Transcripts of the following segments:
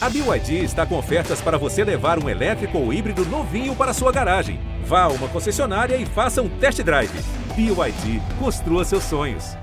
A BYD está com ofertas para você levar um elétrico ou híbrido novinho para sua garagem. Vá a uma concessionária e faça um test drive. BYD, construa seus sonhos.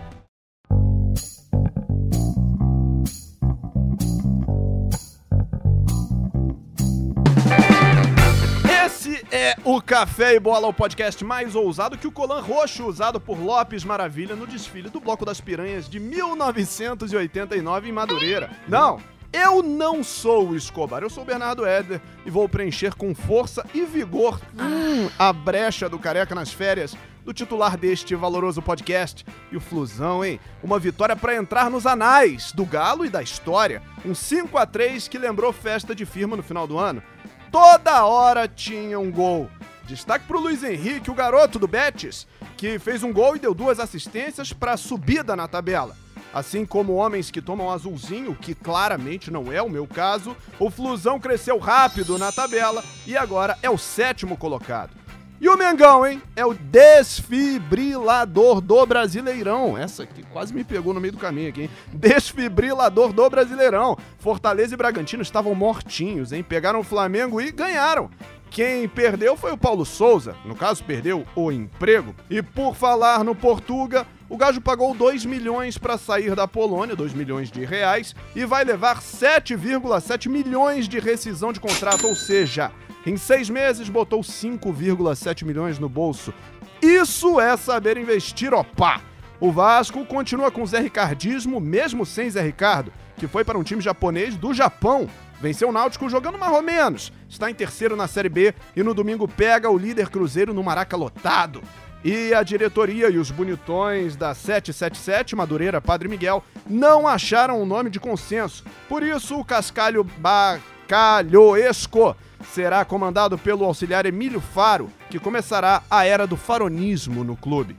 Esse é o Café e Bola, o podcast mais ousado que o colan roxo usado por Lopes Maravilha no desfile do Bloco das Piranhas de 1989 em Madureira. Não, eu não sou o Escobar, eu sou o Bernardo Éder e vou preencher com força e vigor hum, a brecha do Careca nas férias do titular deste valoroso podcast. E o Flusão, hein? Uma vitória para entrar nos anais do Galo e da história. Um 5 a 3 que lembrou festa de firma no final do ano. Toda hora tinha um gol. Destaque pro Luiz Henrique, o garoto do Betis, que fez um gol e deu duas assistências para subida na tabela. Assim como homens que tomam azulzinho, que claramente não é o meu caso, o Flusão cresceu rápido na tabela e agora é o sétimo colocado. E o Mengão, hein? É o desfibrilador do Brasileirão. Essa aqui quase me pegou no meio do caminho aqui, hein? Desfibrilador do Brasileirão. Fortaleza e Bragantino estavam mortinhos, hein? Pegaram o Flamengo e ganharam. Quem perdeu foi o Paulo Souza, no caso, perdeu o emprego. E por falar no Portuga, o Gajo pagou 2 milhões para sair da Polônia, 2 milhões de reais, e vai levar 7,7 milhões de rescisão de contrato, ou seja, em seis meses botou 5,7 milhões no bolso. Isso é saber investir, opá! O Vasco continua com Zé Ricardismo, mesmo sem Zé Ricardo, que foi para um time japonês do Japão. Venceu o Náutico jogando mais ou menos. Está em terceiro na Série B e no domingo pega o líder Cruzeiro no Maraca lotado. E a diretoria e os bonitões da 777, Madureira Padre Miguel, não acharam um nome de consenso. Por isso, o Cascalho Bacalhoesco será comandado pelo auxiliar Emílio Faro, que começará a era do faronismo no clube.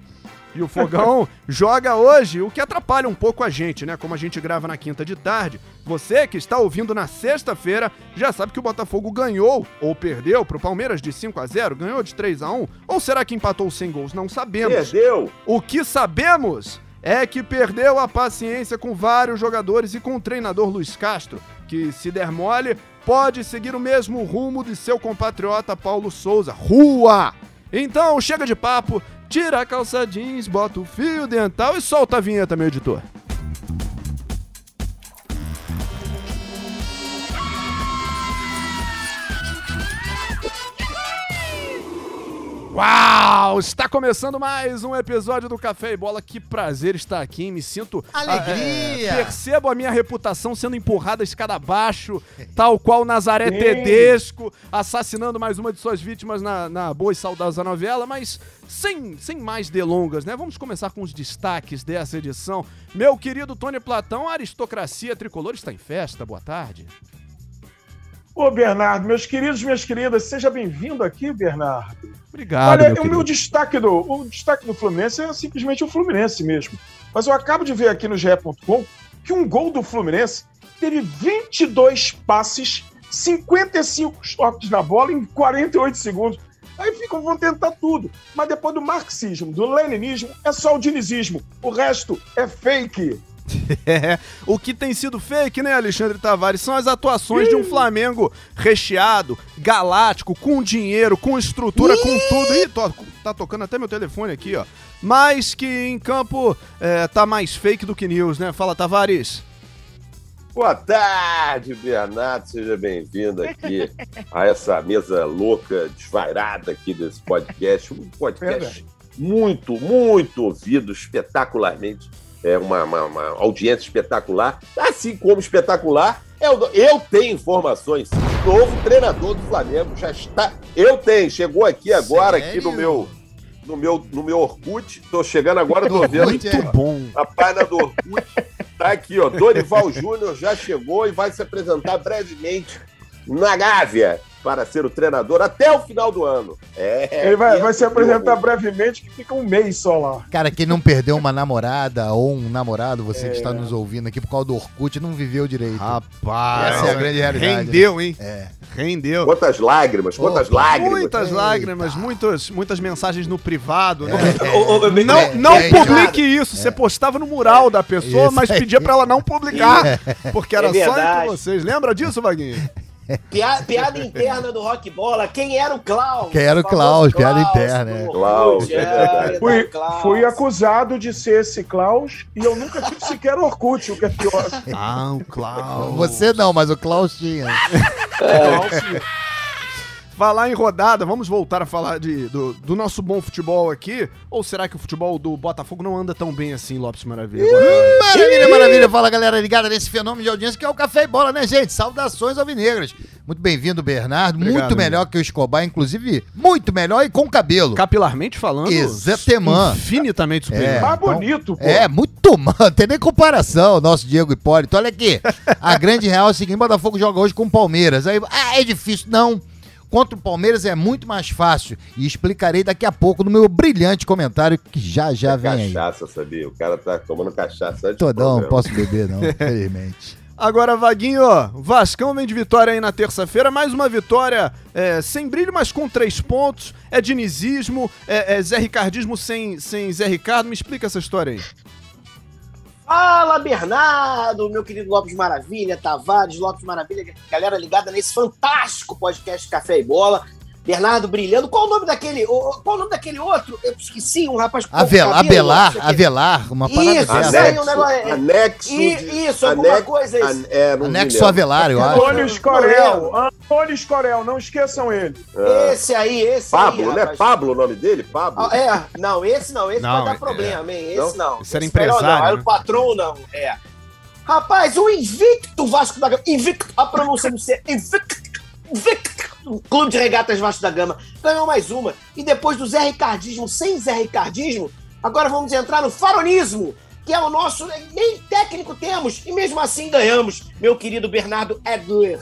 E o Fogão joga hoje, o que atrapalha um pouco a gente, né? Como a gente grava na quinta de tarde. Você que está ouvindo na sexta-feira já sabe que o Botafogo ganhou ou perdeu pro Palmeiras de 5 a 0, ganhou de 3 a 1, ou será que empatou sem gols? Não sabemos. Perdeu. O que sabemos é que perdeu a paciência com vários jogadores e com o treinador Luiz Castro, que se der mole, pode seguir o mesmo rumo de seu compatriota Paulo Souza. Rua! Então, chega de papo, tira a calça jeans, bota o fio dental e solta a vinheta, meu editor. Uau! Está começando mais um episódio do Café e Bola. Que prazer estar aqui. Me sinto. Alegria! é, percebo a minha reputação sendo empurrada a escada abaixo, tal qual Nazaré Tedesco, assassinando mais uma de suas vítimas na, na boa e saudosa novela. Mas sem, sem mais delongas, né? Vamos começar com os destaques dessa edição. Meu querido Tony Platão, a aristocracia tricolor está em festa. Boa tarde. Ô, Bernardo, meus queridos, minhas queridas, seja bem-vindo aqui, Bernardo. Obrigado. Olha, meu o querido. meu destaque do, o destaque do Fluminense é simplesmente o Fluminense mesmo. Mas eu acabo de ver aqui no GE.com que um gol do Fluminense teve 22 passes, 55 toques na bola em 48 segundos. Aí ficam, vão tentar tudo. Mas depois do marxismo, do leninismo, é só o dinizismo. O resto é fake. É, o que tem sido fake, né, Alexandre Tavares, são as atuações de um Flamengo recheado, galáctico, com dinheiro, com estrutura, com tudo. Ih, tô- tá tocando até meu telefone aqui, ó. Mas que em campo é, tá mais fake do que news, né? Fala, Tavares. Boa tarde, Bernardo. Seja bem-vindo aqui a essa mesa louca, desvairada aqui desse podcast. Um podcast muito, muito ouvido, espetacularmente. É uma, uma- uma audiência espetacular. Assim como espetacular, é o- eu tenho informações. O novo treinador do Flamengo já está. Eu tenho, chegou aqui agora, aqui no Sério? meu. No meu, no meu Orkut, tô chegando agora, tô vendo Muito aqui, é. ó. bom. A página do Orkut tá aqui, ó. Dorival Júnior já chegou e vai se apresentar brevemente na Gávea para ser o treinador até o final do ano. É, Ele vai, é vai se apresentar brevemente, que fica um mês só lá. Cara, quem não perdeu uma namorada ou um namorado, você que está nos ouvindo aqui por causa do Orkut, não viveu direito. Rapaz. Essa é a grande realidade. Rendeu, hein? É. Rendeu. Quantas lágrimas, quantas Opa. lágrimas. Muitas Eita. lágrimas, muitas, muitas mensagens no privado, né? Ô, ô, ô, Não, É, não é, publique isso. Você postava no mural da pessoa, Isso mas pedia pra ela não publicar. Porque era É só entre vocês. Lembra disso, Vaguinho? Piada, piada interna do Rock Bola. Quem era o Klaus? Quem era o famoso Klaus, piada interna, é. Orkut, Klaus, é. Fui, Klaus. fui acusado de ser esse Klaus e eu nunca tive sequer Orkut, o que é pior. Ah, o Klaus. Você não, mas o Klaus tinha. Falar em rodada, vamos voltar a falar de, do, do nosso bom futebol aqui? Ou será que o futebol do Botafogo não anda tão bem assim, Lopes Maravilha? Maravilha, maravilha. Fala, galera ligada nesse fenômeno de audiência que é o Café e Bola, né, gente? Saudações alvinegras. Muito bem-vindo, Bernardo. Obrigado, muito melhor que o Escobar, inclusive, muito melhor e com cabelo. Capilarmente falando, Exatamente. infinitamente superior. É. Mais então- bonito, pô. É, muito, mano. Não tem nem comparação, nosso Diego Hipólito. Olha aqui, a grande real é o seguinte: Botafogo joga hoje com o Palmeiras. Aí, ah, é difícil. Não. Contra o Palmeiras é muito mais fácil. E explicarei daqui a pouco no meu brilhante comentário que já já vem aí. Cachaça, sabia? O cara tá tomando cachaça antes Todão, não posso beber, não, infelizmente. Agora, Vaguinho, ó, Vascão vem de vitória aí na terça-feira, mais uma vitória é, sem brilho, mas com três pontos. É dinizismo, é, é Zé Ricardismo sem, sem Zé Ricardo. Me explica essa história aí. Fala, Bernardo, meu querido Lopes Maravilha, Tavares, Lopes Maravilha, galera ligada nesse fantástico podcast Café e Bola. Bernardo brilhando. Qual o nome daquele? Qual o nome daquele outro? Eu esqueci, um rapaz com Avel, cabelo, não quê. Avelar, uma parada Isso, dessa. Anexo, um negócio- é- anexo, isso, alguma coisa an- isso. é, não me Anexo. Avelar, eu acho. Antônio Escorel. Antônio Escorel, não esqueçam ele. Esse aí, esse Pablo, aí. não é rapaz. Pablo o nome dele? Pablo? Ah, é, não, esse não, esse Não, vai dar é- problema, hein? Não? Esse não. Esse era Esse melhor empresário, Não, era né? o patrão, não. É. Rapaz, o invicto Vasco da Gama. Invicto, a pronúncia do C. Invicto. Invicto. O Clube de Regatas Vasco da Gama ganhou mais uma. E depois do Zé Ricardismo, sem Zé Ricardismo, agora vamos entrar no faronismo, que é o nosso. Nem técnico temos, e mesmo assim ganhamos, meu querido Bernardo Edler.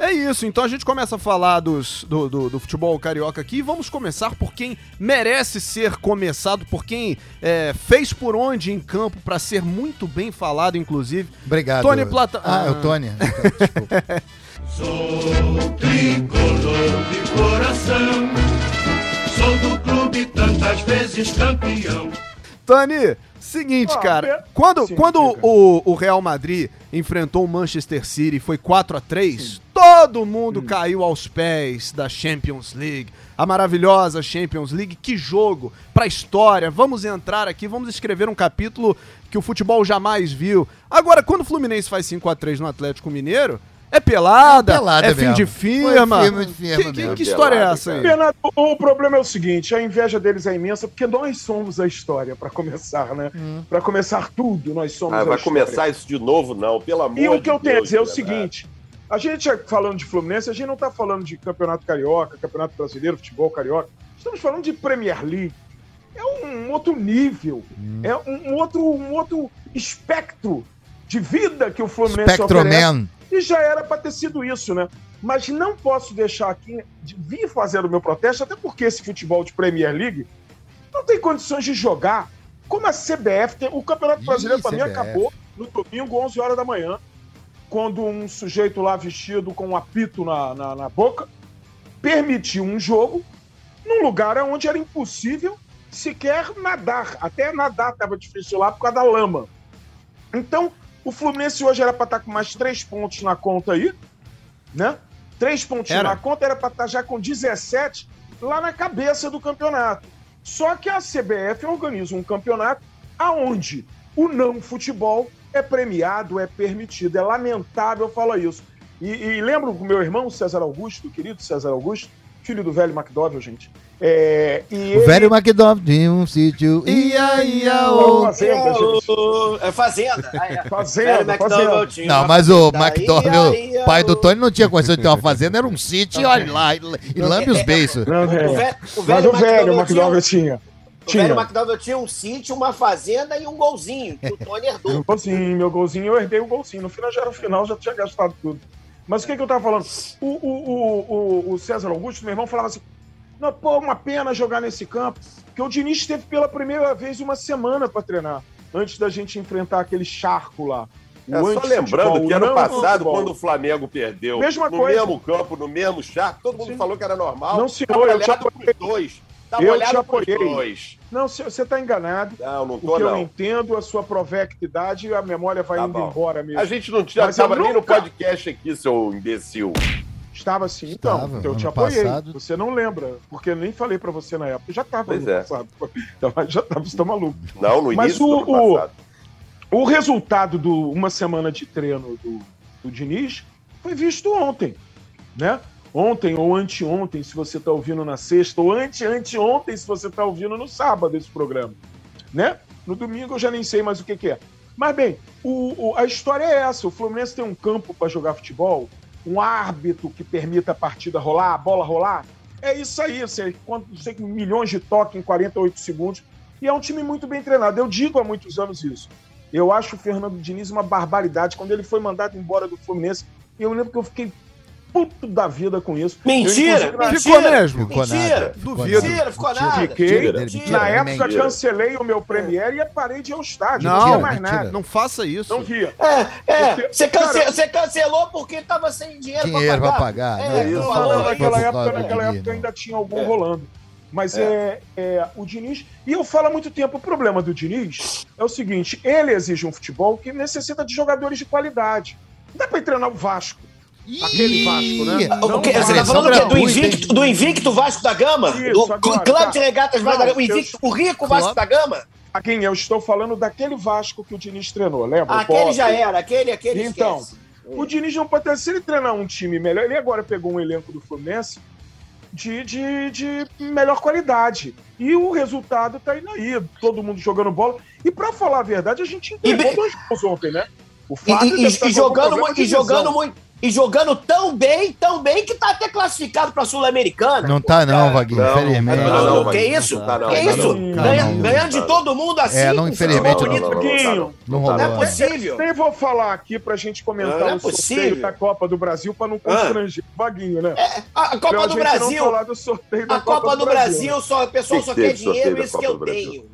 É isso, então a gente começa a falar dos, do, do, do futebol carioca aqui e vamos começar por quem merece ser começado, por quem é, fez por onde em campo pra ser muito bem falado, inclusive. Obrigado. Tony Plata- Ah, é o Ah. Tony. Desculpa. Sou tricolor de coração, sou do clube tantas vezes campeão. Tony, seguinte, Ah, cara, quando, Sim, quando o, o Real Madrid enfrentou o Manchester City e foi 4 a 3 todo mundo caiu aos pés da Champions League. A maravilhosa Champions League, que jogo pra história. Vamos entrar aqui, vamos escrever um capítulo que o futebol jamais viu. Agora, quando o Fluminense faz 5 a 3 no Atlético Mineiro, é pelada, Pelada é fim de firma. Foi de firma que, que- que história é Pelada, essa aí? Bernardo, o problema é o seguinte: a inveja deles é imensa, porque nós somos a história, pra começar, né? Pra começar tudo, nós somos Ah, a vai história. começar isso de novo, não, pelo amor E o que eu tenho a Deus, dizer é o Bernardo. seguinte: a gente falando de Fluminense, a gente não está falando de Campeonato Carioca, Campeonato Brasileiro, Futebol Carioca. Estamos falando de Premier League. É um outro nível, é um outro, um outro espectro de vida que o Fluminense Spectro oferece. Man. E já era para ter sido isso, né? Mas não posso deixar aqui de vir fazer o meu protesto, até porque esse futebol de Premier League não tem condições de jogar. Como a CBF tem. O Campeonato Ih, Brasileiro, para mim, acabou no domingo, 11 horas da manhã, quando um sujeito lá vestido com um apito na, na, na boca permitiu um jogo num lugar onde era impossível sequer nadar. Até nadar estava difícil lá por causa da lama. Então, o Fluminense hoje era para estar com mais três pontos na conta aí, né? Três pontos Era. na conta, era para estar já com 17 lá na cabeça do campeonato. Só que a CBF organiza um campeonato aonde o não futebol é premiado, é permitido. É lamentável falar isso. E, e lembro do meu irmão, César Augusto, do querido César Augusto, filho do velho McDowell, gente. É, e O ele- velho McDonald de um sítio. Ia, ia, Ô, ô. Fazenda, gente. o- é Fazenda. Ah, é. Fazenda, Velho McDonald fazenda. tinha Não, mas o Aí, aí, pai do o- Tony, não tinha condição de ter uma fazenda, era um sítio, e olha lá, e, e lambe os beiços. Não, O é. velho, o Mas velho o velho McDowell tinha, tinha. o velho Tinha. McDowell tinha um sítio, uma fazenda e um golzinho, que o Tony herdou. Meu golzinho, meu golzinho, eu herdei o golzinho. No final já era o final, já tinha gastado tudo. Mas o que, que eu tava falando? O, o, o, o, César Augusto, meu irmão, falava assim: não, pô, uma pena jogar nesse campo. Porque o Diniz teve pela primeira vez uma semana para treinar, antes da gente enfrentar aquele charco lá. É, só lembrando que ano passado, quando o Flamengo perdeu Mesma no coisa. mesmo campo, no mesmo charco, todo mundo Sim. falou que era normal. Não, senhor, eu te apoiei. dois. Tava Eu olhado te apoiei. dois. Não, você está enganado. Não, não tô, Porque eu não. entendo a sua provectidade e a memória vai Tá indo bom. embora mesmo. A gente não tinha, Mas eu tava nem no nunca- podcast aqui, seu imbecil. Estava assim, então. Estava, então eu te apoiei. passado. Você não lembra, porque eu nem falei pra você na época. Eu já estava Pois no é. passado. Então, já estava, você tá maluco. Não, no Mas início o- do ano o- passado. O resultado do uma semana de treino do, do Diniz foi visto ontem, né? Ontem ou anteontem, se você está ouvindo na sexta, ou ante-anteontem, se você está ouvindo no sábado esse programa, né? No domingo eu já nem sei mais o que, que é. Mas bem, o- o- a história é essa: o Fluminense tem um campo para jogar futebol, um árbitro que permita a partida rolar, a bola rolar. É isso aí, você, quando, você tem milhões de toques em 48 segundos. E é um time muito bem treinado. Eu digo há muitos anos isso. Eu acho o Fernando Diniz uma barbaridade. Quando ele foi mandado embora do Fluminense, eu lembro que eu fiquei puto da vida com isso. Mentira! Eu, inclusive, Ficou Mentira! mesmo? Ficou Mentira! nada. ficou Duvido. nada. Mentira, ficou Mentira. nada. Fiquei. Mentira, Mentira. Na época, Mentira. cancelei o meu Premiere e parei de ir ao estádio. Não, Não, tinha mais mentira. nada. Não faça isso. Não via. É, é. Porque, Você, cance- cara- você cancelou porque tava sem dinheiro, Dinheiro pra pra pagar. pagar. É, não, isso, não, naquela época, naquela época não. ainda tinha algum É. rolando. Mas é. É, o Diniz. E eu falo há muito tempo: o problema do Diniz é o seguinte: ele exige um futebol que necessita de jogadores de qualidade. Não dá pra ir treinar o Vasco. Aquele Vasco, né? Ih, O que, Não, você tá não, falando não, do gratuito, Invicto, do Invicto Vasco da Gama? Isso, do agora, Clube tá. de Regatas Vasco da Não, Gama? O Invicto, eu- o rico Vasco da Gama? A quem eu estou falando daquele Vasco que o Diniz treinou, lembra? O Aquele já era, aquele, aquele Então, esquece. O Diniz não pode ter. Se ele treinar um time melhor, ele agora pegou um elenco do Fluminense de, de, de melhor qualidade. E o resultado tá indo aí. Todo mundo jogando bola. E pra falar a verdade, a gente entregou E dois gols ontem, né? O E, Fábio e- e algum jogando, e jogando muito. E jogando tão bem, tão bem que tá até classificado pra Sul-Americana. Não tá não, Vaguinho, Não, infelizmente. não, não, que Vaguinho, isso? não tá, não, que isso? não. Ganha- Não, não, ganhando de não. todo mundo assim. É, não, infelizmente futebol não, bonito. não, não, Não Não é possível. Nem vou falar aqui pra gente comentar Não é o sorteio possível. da Copa do Brasil pra não constranger o Vaguinho, né? A, a Copa do não Brasil, a Copa do Brasil, só, o pessoal Que só que quer dinheiro, isso que eu tenho.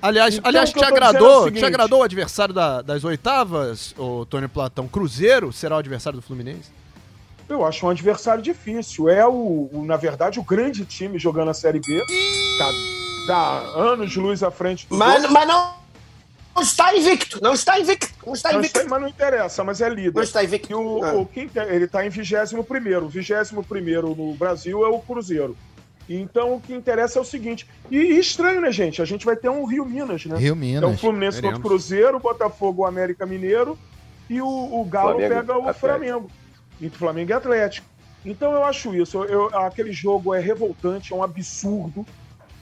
Aliás, Então, aliás te é agradou, seguinte. te agradou o adversário da- das oitavas, o Tony Platão? Cruzeiro será o adversário do Fluminense? Eu acho um adversário difícil. É, o, o- na verdade, o grande time jogando a Série B. Tá, tá anos de luz à frente do Mas, mas não, não está invicto, não está invicto, não está não, invicto. sei, mas não interessa, mas é Não líder. está invicto. E o, Ah. o quem tem- ele está em 21 primeiro. O 21 primeiro no Brasil é o Cruzeiro. Então o que interessa é o seguinte. E, e estranho, né, gente? A gente vai ter um Rio Minas, né? Rio É o Minas. Fluminense contra o. Cruzeiro, o Botafogo, o América Mineiro e o, o Galo Flamengo, pega o Atlético. Flamengo. Entre Flamengo e Atlético. Então eu acho isso. Eu- eu- aquele jogo é revoltante, é um absurdo,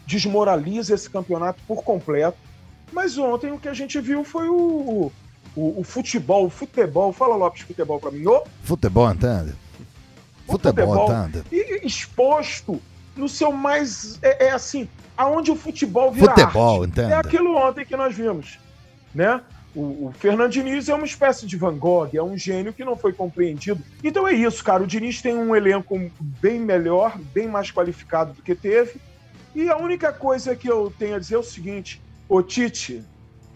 desmoraliza esse campeonato por completo. Mas ontem o que a gente viu foi o, o, o futebol, o futebol. Fala Lopes, futebol pra mim. O Futebol andando. O Futebol futebol. andando. e exposto no seu mais. É, é assim, aonde o futebol vira Futebol, arte. entenda. É aquilo ontem que nós vimos. Né? O, o Fernando Diniz é uma espécie de Van Gogh, é um gênio que não foi compreendido. Então é isso, cara. O Diniz tem um elenco bem melhor, bem mais qualificado do que teve. E a única coisa que eu tenho a dizer é o seguinte: o Tite,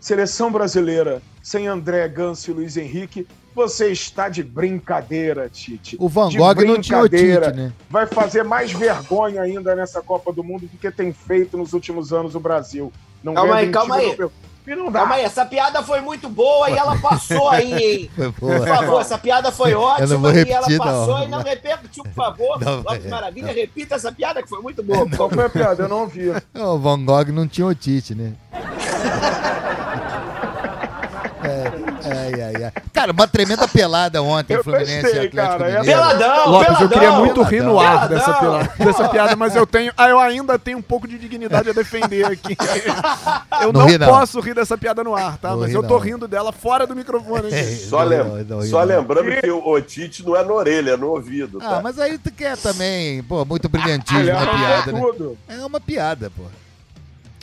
seleção brasileira, sem André Ganso e Luiz Henrique, você está de brincadeira, Tite. O Van De Gogh não tinha o. Tite, né? Vai fazer mais vergonha ainda nessa Copa do Mundo do que tem feito nos últimos anos o Brasil. Não Calma aí, calma aí. europeu. E não dá. Calma aí, essa piada foi muito boa e ela passou aí, hein? Foi Por favor, essa piada foi não ótima vou e ela repetir, passou não. e não repetiu, por favor. Não, Lopes é, Maravilha, repita essa piada que foi muito boa. Qual foi a piada? Eu não ouvi. O Van Gogh não tinha o Tite, né? É, ai, ai, ai. Cara, uma tremenda pelada ontem, Eu Fluminense gostei, Atlético cara. Mineiro. Peladão, Lopes, eu peladão. queria muito rir no ar dessa, dessa piada, mas eu tenho. Ah, eu ainda tenho um pouco de dignidade a defender aqui. Eu Não não, ri, não. posso rir dessa piada no ar, tá? Não mas ri, eu tô não. rindo dela fora do microfone. É, aqui. Só, não, lem- não, não, só não. lembrando que o Otite não é na orelha, é no ouvido. Tá? Ah, mas aí tu quer também, pô, muito brilhantismo na piada, arrancou né? É uma piada, pô.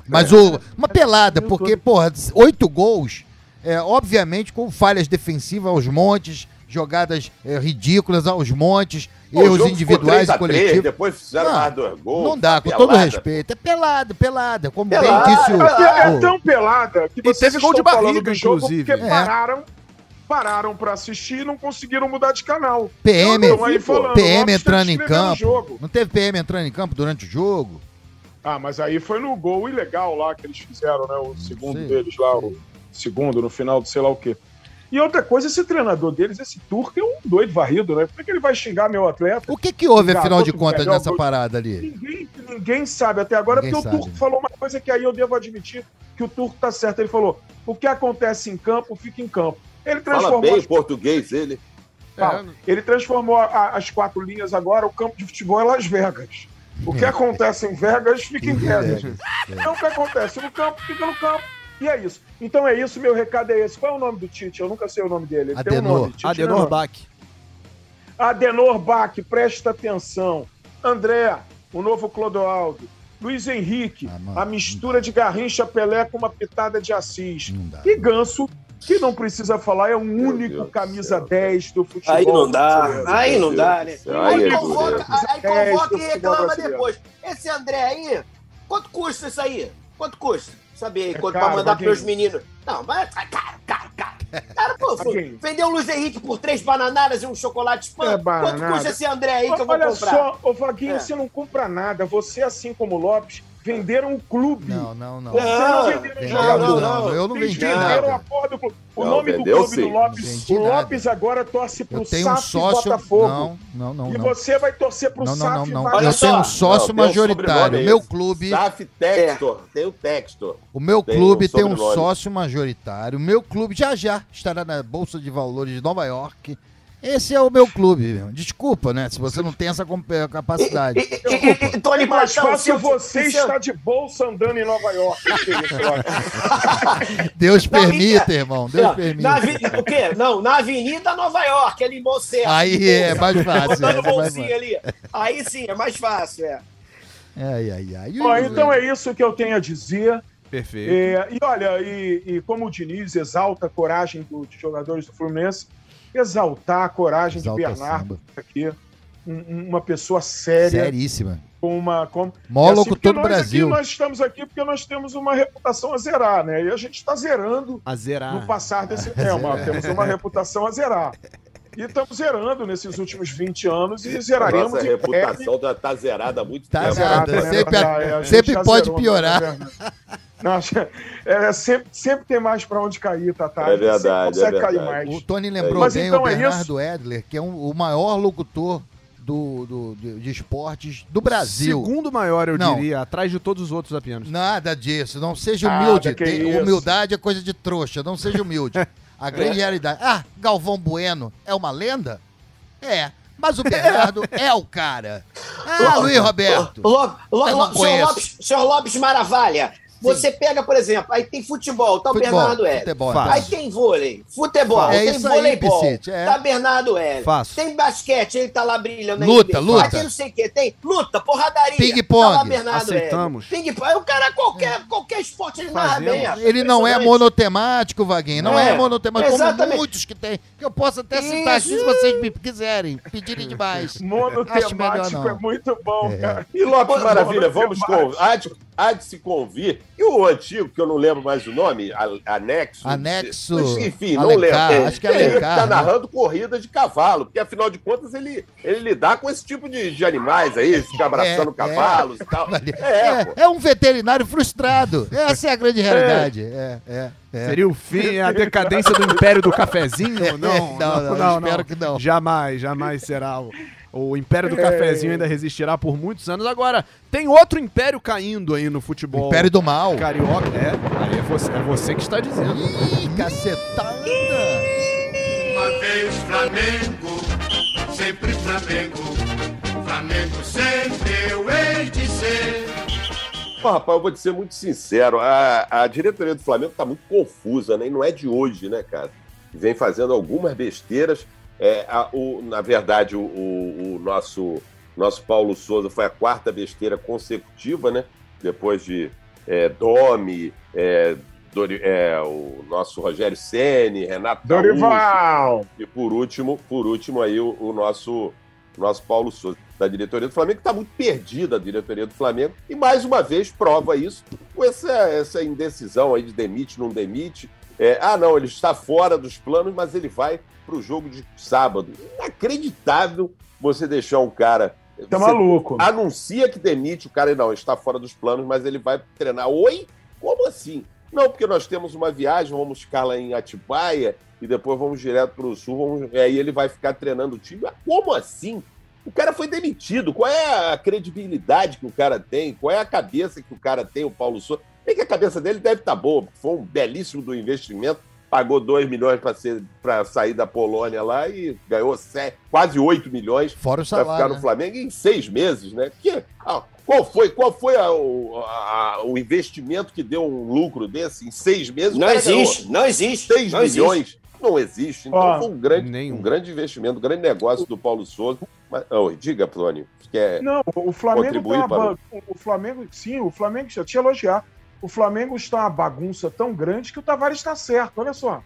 Mas o, uma pelada, porque, porra, oito gols, é, obviamente com falhas defensivas aos montes, jogadas é, ridículas aos montes, Pô, erros individuais 3 a e 3, coletivos. Depois fizeram Não, mais dois gols. Não dá, com pelada. todo respeito. É pelada, pelada. Como Pelada, bem disse o. É, é tão pelada que E vocês teve gol de barriga, inclusive. porque É. pararam, pararam pra assistir e não conseguiram mudar de canal. PM, Então, aí falando, PM tá entrando em campo. jogo. Não teve PM entrando em campo durante o jogo? Ah, mas aí foi no gol ilegal lá que eles fizeram, né? O segundo sei. deles lá, o segundo no final do sei lá o quê. E outra coisa, esse treinador deles, esse turco, é um doido varrido, né? Como é que ele vai xingar meu atleta? O que que houve, Garoto afinal de contas, melhor, nessa parada ali? Ninguém, ninguém sabe até agora, Ninguém porque o sabe. Turco falou uma coisa que aí eu devo admitir que o Turco tá certo. Ele falou: o que acontece em campo, fica em campo. Ele Fala transformou, bem as, português ele. fala. ele transformou a- as quatro linhas agora, o campo de futebol é Las Vegas. O que acontece em Vegas, fica em Vegas. Então o que acontece no campo, fica no campo. E é isso. Então é isso, meu recado é esse. Qual é o nome do Tite? Eu nunca sei o nome dele. Ele tem um Adenor. nome. Tite é Adenor nome. Bach. Adenor Bach, presta atenção. André, o novo Clodoaldo. Luiz Henrique, Ah, a mistura de Garrincha Pelé com uma pitada de Assis. E Ganso, que não precisa falar, é o Meu único Deus camisa céu. 10 do futebol. Aí não dá, brasileiro. aí não dá, né? aí Aí é convoca, dureza. aí É, convoca e reclama depois. Esse André aí, quanto custa isso aí? Quanto custa? Saber É quanto caro, pra mandar Vaguinho. pros meninos. Não, mas é caro, caro, caro. Cara, pô, vendeu o Luiz Henrique por três bananadas e um chocolate spam. É quanto custa esse André aí que eu vou Olha comprar? só, ô Vaguinho, É. você não compra nada. Você, assim como o Lopes, venderam o clube. Não, não, não. Você não Não, venderam Vendeu, jogador. não, eu não Vocês vendi venderam nada. a porra do clube. O Não, nome do clube sim. do Lopes, Não o nada. Lopes agora torce pro tenho um SAF sócio. Botafogo. Não, não, não, e não. você vai torcer pro Não, não, SAF não, não. Olha Eu só. tenho um sócio Não, um majoritário. O meu clube. Saf Textor. Tem o Textor. O meu Tem clube um tem um sócio majoritário. O meu clube já já estará na Bolsa de Valores de Nova York. Esse é o meu clube. meu. Desculpa, né? Se você não tem essa eh, capacidade. E, e, e, e, Tony É mais Platão, fácil seu- você seu- estar de bolsa andando em Nova York. Deus permita, irmão. Deus Não, permita. na O quê? Não, na Avenida Nova York, ali em Monserrat. Aí é mais fácil. Botando essa é mais fácil. ali. Aí sim, é mais fácil, é. Ai, ai, ai. Bom, então é isso que eu tenho a dizer. Perfeito. É, e olha, e, e como o Diniz exalta a coragem dos jogadores do Fluminense, exaltar a coragem Exalta de Bernardo aqui, um- um- uma pessoa séria, Seríssima. com uma. Com, Mó É assim, locutor porque do nós Brasil. Aqui, nós estamos aqui porque nós temos uma reputação a zerar, né? E a gente está zerando A zerar. no passar desse tema. Temos uma reputação a zerar. E estamos zerando nesses últimos 20 anos e A zeraremos nossa breve. reputação tá, tá zerada há muito Tá tempo. zerada. né? sempre- É, a sempre já pode zerou, piorar. né? Não, é, sempre, sempre tem mais para onde cair, Tatá. É A sempre verdade, consegue é cair verdade. mais. O Tony lembrou Mas bem então o é Bernardo Edler, que é um- o maior locutor do, do- de, de esportes do Brasil. Segundo maior, eu Não. diria, atrás de todos os outros apenas. Nada disso. Não seja humilde. isso. humildade é coisa de trouxa. Não seja humilde. A grande realidade. Ah, Galvão Bueno é uma lenda? É. Mas o Bernardo é o cara. Ah, Luiz Roberto. Lo, lo, Eu lo, não senhor. Lopes, senhor Lopes Maravilha, você pega, por exemplo, aí tem futebol, tá o Futebol, Bernardo L. futebol, Fácil. Aí tem vôlei, futebol, É tem isso aí, é. tá Bernardo L. Fácil. Tem basquete, ele tá lá brilhando. na Luta, NBA. luta. Aí tem não sei o que, tem luta, porradaria. Ping-pong. Tá lá Bernardo Aceitamos. L. Ping-pong, o cara, qualquer, qualquer esporte ele narra bem. Ele não é monotemático, Vaguinho. Não é, É, monotemático, como exatamente. muitos que tem. Que eu posso até citar aqui Isso. se vocês me quiserem. Pedirem demais. Melhor Monotemático é muito bom, É. cara. E Lopes Pô, Maravilha, vamos com. Há de, se convir. E o antigo, que eu não lembro mais o nome, a- Anexo. Anexo, Mas, enfim, não Alencar, lembro. acho que é Ele Alencar, tá né? narrando corrida de cavalo, porque afinal de contas ele, ele lidar com esse tipo de, de animais aí, fica abraçando É, cavalos e tal. É, pô. É, é um veterinário frustrado. Essa é a grande realidade. É, é, é. Seria o fim, a decadência do Império do Cafezinho? Não, Não, não, espero que não. Jamais, jamais será. O, Império do Cafezinho ainda resistirá por muitos anos. Agora, tem outro império caindo aí no futebol. Império do Mal. Carioca. É, aí é você, é você que está dizendo. Ih, cacetada. Uma vez Flamengo, sempre Flamengo. Flamengo sempre eu hei de ser. Pô, rapaz, eu vou te ser muito sincero. A, a diretoria do Flamengo tá muito confusa, né? E não é de hoje, né, cara? Vem fazendo algumas besteiras. É, a- o- na verdade, o, o- o nosso, nosso Paulo Souza foi a quarta besteira consecutiva, né? Depois de é, Domi, é, Dori- é, o nosso Rogério Ceni, Renato Dorival! e por último, por último aí o, o nosso nosso Paulo Souza da diretoria do Flamengo que está muito perdida a diretoria do Flamengo e mais uma vez prova isso com essa, essa indecisão aí de demite não demite É, ah não ele está fora dos planos mas ele vai para o jogo de sábado inacreditável você deixar um cara Tá maluco. anuncia que demite o cara não está fora dos planos mas ele vai treinar oi como assim não porque nós temos uma viagem vamos ficar lá em Atibaia e depois vamos direto para o sul, vamos... aí ele vai ficar treinando o time. Mas Como assim? O cara foi demitido. Qual é a credibilidade que o cara tem? Qual é a cabeça que o cara tem, o Paulo Souza? Bem que a cabeça dele deve estar boa, porque foi um belíssimo do investimento. Pagou 2 milhões para sair da Polônia lá e ganhou se- quase 8 milhões Fora o para ficar no né? Flamengo em seis meses, né? Que, ah, qual foi, qual foi a- o, a- o investimento que deu um lucro desse em seis meses? O Não cara ganhou existe, não existe. 6 não existe. milhões. Não existe. Então Ó, foi um grande, nenhum. um grande investimento, um grande negócio do Paulo Souza. Mas, oh, diga, Plônio, que é, Não, o Flamengo Contribuir tá para ba- O Flamengo, sim, o Flamengo, já te elogiar. O Flamengo está uma bagunça tão grande que o Tavares está certo, olha só.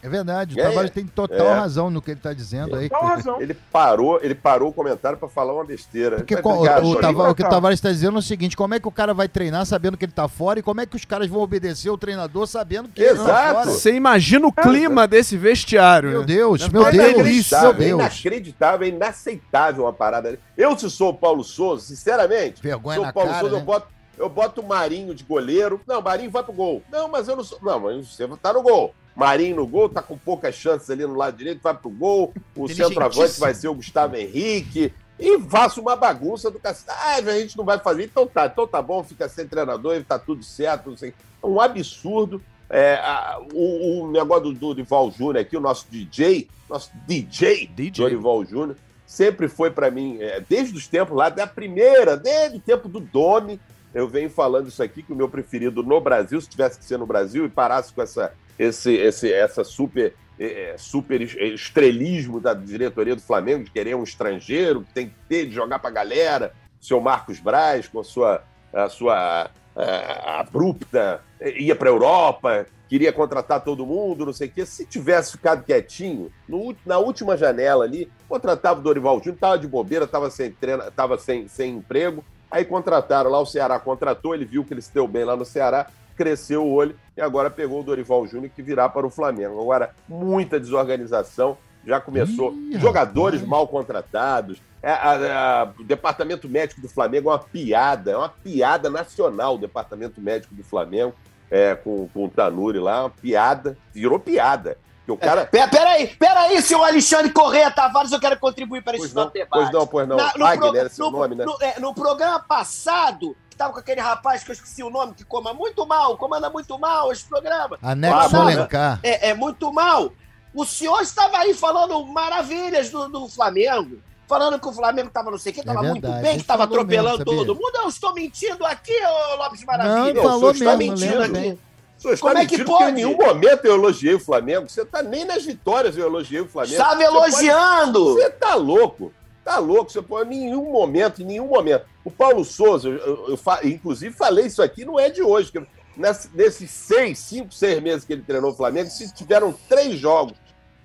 É verdade, o É, Tavares tem total é. razão no que ele tá dizendo aí. Dá razão. ele parou, ele parou o comentário para falar uma besteira. Porque Vai co- brigar, o, o, Toninho? Tava- o que o. Tavares está dizendo é o seguinte: como é que o cara vai treinar sabendo que ele tá fora e como é que os caras vão obedecer o treinador sabendo que ele tá Exato. fora? Você imagina o clima desse vestiário, Meu né? Deus, É meu Deus, delícia. meu Inacreditável, é Deus. inacreditável, é inaceitável uma parada. Eu, se sou o Paulo Souza, sinceramente, Vergonha sou o Paulo cara, Souza, né? eu boto, eu boto o Marinho de goleiro. Não, Marinho vai pro gol. Não, mas eu não sou. Não, mas você tá no gol. Marinho no gol, tá com poucas chances ali no lado direito, vai pro gol. O centroavante vai ser o Gustavo Henrique. E faço uma bagunça do cacete. Ah, a gente não vai fazer. Então tá, então tá bom, fica sem treinador e tá tudo certo. Não sei. É um absurdo. É, a- o, o negócio do Dorival Júnior aqui, o nosso DJ, nosso DJ, DJ. Dorival Júnior, sempre foi pra mim, é, desde os tempos lá, da primeira, desde o tempo do Domi, eu venho falando isso aqui, que o meu preferido no Brasil, se tivesse que ser no Brasil e parasse com essa, esse, esse, essa super, é, super es- estrelismo da diretoria do Flamengo, de querer um estrangeiro, que tem que ter, de jogar pra galera, o seu Marcos Braz, com a sua, a sua ah, abrupta, eh, ia pra Europa, queria contratar todo mundo, não sei o quê. Se tivesse ficado quietinho, no na última janela ali, contratava o Dorival Júnior, tava de bobeira, tava sem treino, tava sem, sem emprego. Aí contrataram lá, o Ceará contratou, ele viu que ele se deu bem lá no Ceará, cresceu o olho e agora pegou o Dorival Júnior que virá para o Flamengo. Agora, muita desorganização, já começou. Ih, jogadores rapaz. mal contratados. É, a- a- o departamento médico do Flamengo é uma piada, é uma piada nacional o departamento médico do Flamengo, é, com, com o Tanuri lá, uma piada, virou piada. Que o cara. Pera, peraí, peraí, senhor Alexandre Correia Tavares, eu quero contribuir para esse não, debate. pois não, pois não. Na- no, Wagner pro- era seu no- nome, né? no- é, no programa passado, que tava com aquele rapaz que eu esqueci o nome, que coma muito mal, comanda muito mal esse programa. Anexo Ah, Alencar. É, é muito mal. O senhor estava aí falando maravilhas do, do Flamengo. Falando que o Flamengo estava não sei o que, estava É muito bem, que estava falou mesmo, atropelando sabia? todo mundo. Eu estou mentindo aqui, ô Lopes Maravilha. Não, falou o senhor está mesmo, mentindo aqui. bem. Senhor está Como é que pode? Em nenhum momento eu elogiei o Flamengo. Você tá nem nas vitórias eu elogiei o Flamengo. Estava Você pode- elogiando. Você tá louco. Tá louco. Você pode, em nenhum momento, em nenhum momento. O Paulo Souza, eu, eu- eu fa- inclusive falei isso aqui, não é de hoje. que ness- nesses seis, cinco, seis meses que ele treinou o Flamengo, se tiveram três jogos,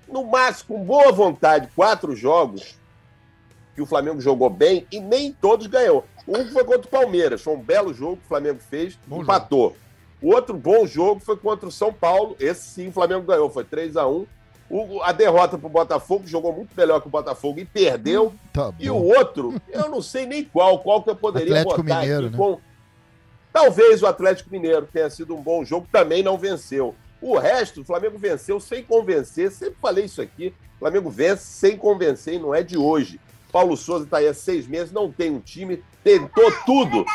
no máximo, com boa vontade, quatro jogos, que o Flamengo jogou bem e nem todos ganhou. Um foi contra o Palmeiras, foi um belo jogo que o Flamengo fez, Bom empatou. O outro bom jogo foi contra o São Paulo, esse sim o Flamengo ganhou, foi 3 a 1 o, a derrota para o Botafogo, jogou muito melhor que o Botafogo e perdeu. Tá E o outro, eu não sei nem qual, qual que eu poderia Atlético botar Mineiro, aqui né? com... Talvez o Atlético Mineiro tenha sido um bom jogo, também não venceu. O resto, o Flamengo venceu sem convencer, sempre falei isso aqui, o Flamengo vence sem convencer e não é de hoje. Paulo Souza está aí há seis meses, não tem um time, tentou tudo.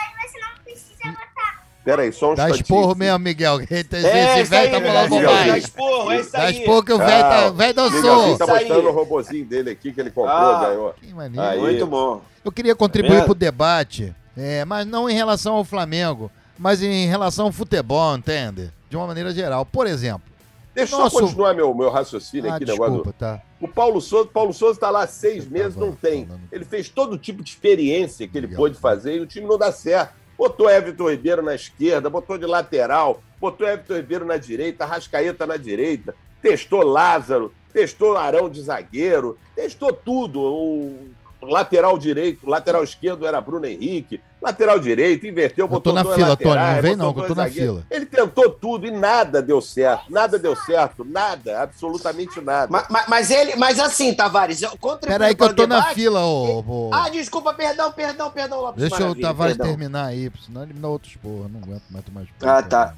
Peraí, só um Dá esporro mesmo, Miguel. Esse É, isso velho aí, tá falando Miguel. Dá bobagem. esporro, é isso Dá aí. esporro que o velho tá, Ah, o velho dançou. tá Isso aí. mostrando o robozinho dele aqui que ele comprou, Ah. ganhou. Que maneiro. Aí. Muito bom. Eu queria contribuir É. pro debate, é, mas não em relação ao Flamengo, mas em relação ao futebol, entende? De uma maneira geral. Por exemplo. Deixa eu Nossa, só continuar meu, meu raciocínio Ah, aqui, negócio desculpa, tá. O Paulo Souza, Paulo Souza está lá há seis Você meses, tava não tem. falando. Ele fez todo tipo de experiência que ele Legal. pôde fazer e o time não dá certo. Botou Everton Ribeiro na esquerda, botou de lateral, botou Everton Ribeiro na direita, Rascaeta na direita, testou Lázaro, testou Arão de zagueiro, testou tudo. O lateral direito, lateral esquerdo era Bruno Henrique, lateral direito, inverteu, Eu tô botou na dois fila, laterais, Tony, não vem não, que eu tô na fila. Ele tentou tudo e nada deu certo, nada deu certo, nada, absolutamente nada. Ma- ma- Mas, ele, mas assim, Tavares, eu contribuo Pera aí que eu o tô na debate. fila, ô. ô. Ah, desculpa, perdão, perdão, perdão, Lopes Deixa o Tavares perdão. terminar aí, senão ele me dá outros porra. Não aguento mais tomar Ah, tá.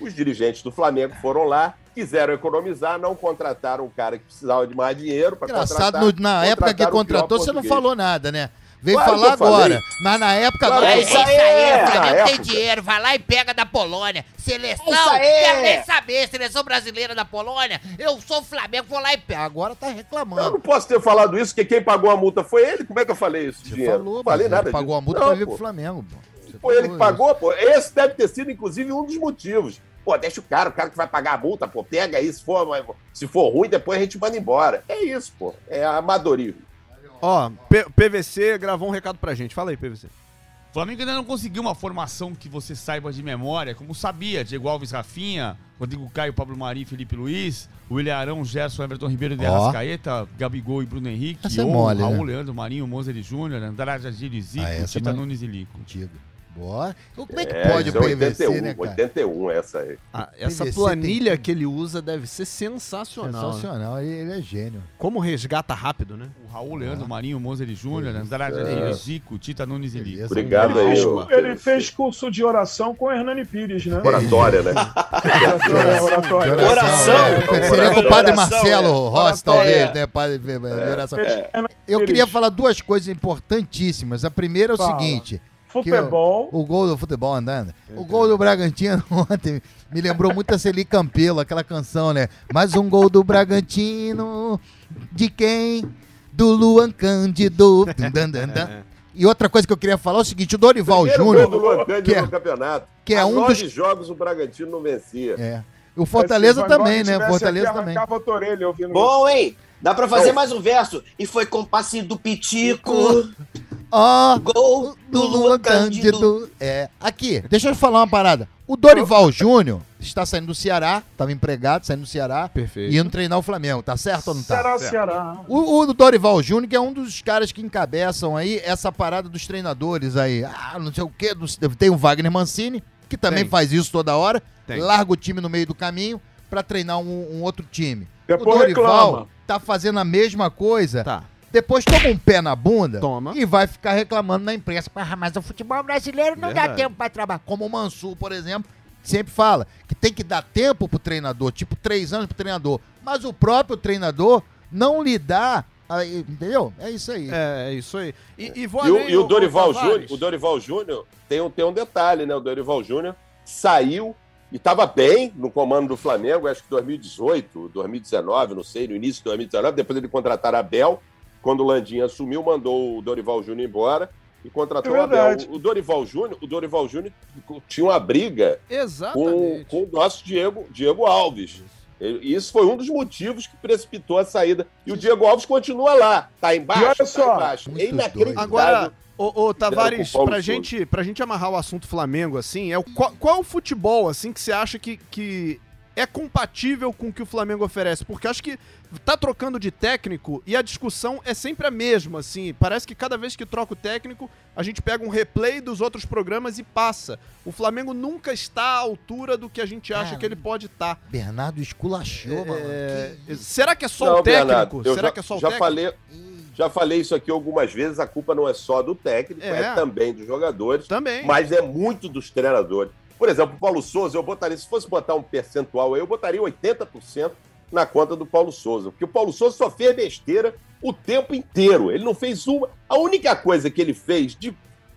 Os dirigentes do Flamengo foram lá, quiseram economizar, não contrataram um cara que precisava de mais dinheiro para Engraçado, contratar. no- na época que o contratou, você não falou nada, né? Veio Claro falar eu agora. Mas na época Claro agora. que É isso aí, Na Flamengo tem época. dinheiro, vai lá e pega da Polônia. Seleção, É quero nem saber, seleção brasileira da Polônia. Eu sou Flamengo, vou lá e pego. Agora tá Eu reclamando. não posso ter falado isso, porque quem pagou a multa foi ele. Como é que eu falei isso? Você dinheiro? falou, não falei mas nada ele pagou a multa Não, pra vir pro Flamengo, pô. Foi ele que pagou, pô. Esse deve ter sido, inclusive, um dos motivos. Pô, deixa o cara, o cara que vai pagar a multa, pô, pega aí, se for, se for ruim, depois a gente manda embora. É isso, pô. É amadorismo. Ó, P- PVC gravou um recado pra gente. Fala aí, PVC. O Flamengo ainda não conseguiu uma formação que você saiba de memória, como sabia. Diego Alves, Rafinha, Rodrigo Caio, Pablo Mari, Felipe Luiz, William Arão, Gerson, Everton Ribeiro de. Arrascaeta, Gabigol e Bruno Henrique, Essa é Ou, mole, Raul, né? Leandro Marinho, Moser e Júnior, Andrade Agir e Zico, Ah, Tita é Nunes e Lico. Contigo. Boa. Como é que É, pode o é PVC, 81, né, cara? 81 essa aí. Ah, essa PVC planilha tem- que ele usa deve ser sensacional. né? Sensacional, ele, ele é gênio. Como resgata rápido, né? O Raul, Leandro Marinho, Moser e Júnior, Andrade É. Zico, Tita Nunes e Lico. Obrigado Ele aí, fez, ele fez curso de oração com Hernani Pires, né? Oratória, né? Oratória, oratória. Oração. É, Seria com o padre Oração, Marcelo é. Rossi, talvez, né? Padre oração. Eu queria falar duas coisas importantíssimas. A primeira é o Fala. seguinte: Futebol. o gol do futebol andando. O gol do Bragantino ontem me lembrou muito a Celi Campelo, aquela canção, né? Mais um gol do Bragantino. De quem? Do Luan Cândido. Dun, dun, dun, dun. E outra coisa que eu queria falar é o seguinte: o Dorival gol do Júnior. Luan Cândido que é- no campeonato. que é um dos- jogos o Bragantino não vencia. É. O Fortaleza o também, né? tivesse Fortaleza também. orelha Bom, hein? Dá pra fazer mais um verso. E foi com passe do Pitico, Ó, gol do Luan Cândido. É. Aqui, deixa eu falar uma parada. O Dorival Júnior está saindo do Ceará, estava empregado, saindo do Ceará, Perfeito. e indo treinar o Flamengo, tá certo ou não tá? Ceará, Ceará. O, o Dorival Júnior, que é um dos caras que encabeçam aí essa parada dos treinadores aí. Ah, não sei o quê. Tem o Wagner Mancini, que também Tem. faz isso toda hora. Tem. Larga o time no meio do caminho pra treinar um, um outro time. Depois o Dorival reclama. tá fazendo a mesma coisa. Tá. Depois toma um pé na bunda Toma. e vai ficar reclamando na imprensa. Ah, mas o futebol brasileiro não dá Verdade. tempo pra trabalhar. Como o Mansur, por exemplo, sempre fala que tem que dar tempo pro treinador, tipo três anos pro treinador. Mas o próprio treinador não lhe dá. aí, Entendeu? É isso aí. É, é isso aí. E, e vou E o, e o Dorival. Júnior, o Dorival Júnior tem um, tem um detalhe, né? O Dorival Júnior saiu e estava bem no comando do Flamengo, acho que 2018, 2019, não sei, no início de 2019. Depois ele contrataram a Abel. Quando o Landim assumiu, mandou o Dorival Júnior embora e contratou É o Abel. O Dorival Júnior, o Dorival Júnior tinha uma briga com, Exatamente. com o nosso Diego, Diego Alves. E isso foi um dos motivos que precipitou a saída. E o Diego Alves continua lá. Tá embaixo, E olha tá só, embaixo. muito É inacreditável. Agora, ô, ô Tavares, pra gente, pra gente amarrar o assunto Flamengo, assim, é o, qual, qual é o futebol, assim, que você acha que, que é compatível com o que o Flamengo oferece? Porque acho que tá trocando de técnico e a discussão é sempre a mesma, assim. Parece que cada vez que troca o técnico, a gente pega um replay dos outros programas e passa. O Flamengo nunca está à altura do que a gente acha Ah, que ele pode estar. Bernardo esculachou, mano. É, Que- será que é só Não, o técnico? Bernardo, será já, que é só o já técnico? falei, já falei isso aqui algumas vezes. A culpa não é só do técnico, é, É. também dos jogadores, Também. mas é muito dos treinadores. Por exemplo, o Paulo Souza, eu botaria, se fosse botar um percentual aí, eu botaria 80% na conta do Paulo Souza. Porque o Paulo Souza só fez besteira o tempo inteiro. Ele não fez uma. A única coisa que ele fez de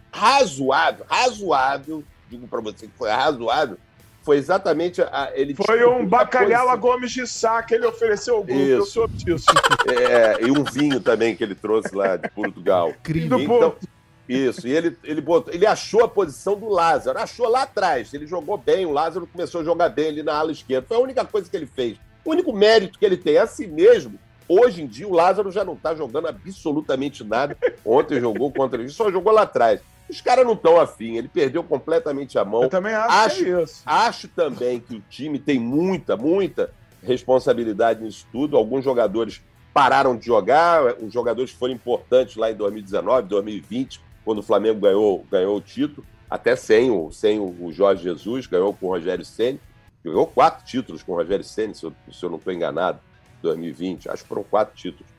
razoável, razoável, digo pra você que foi razoável, foi exatamente a, ele Foi um bacalhau a Gomes de Sá que ele ofereceu ao grupo. Isso. Eu soube disso. É, e um vinho também que ele trouxe lá de Portugal. Do Então, Porto. Isso, e ele, ele, botou, ele achou a posição do Lázaro, achou lá atrás. Ele jogou bem, o Lázaro começou a jogar bem ali na ala esquerda. Foi a única coisa que ele fez. O único mérito que ele tem é assim mesmo. Hoje em dia, o Lázaro já não tá jogando absolutamente nada. Ontem jogou contra ele, só jogou lá atrás. Os caras não estão afim, ele perdeu completamente a mão. Eu também acho, Acho- que é isso. Acho também que o time tem muita, muita responsabilidade nisso tudo. Alguns jogadores pararam de jogar, os jogadores foram importantes lá em 2019, 2020, quando o Flamengo ganhou, ganhou o título, até sem o, sem o Jorge Jesus, ganhou com o Rogério Ceni, ganhou quatro títulos com o Rogério Ceni, se eu, se eu não estou enganado, 2020, acho que foram quatro títulos.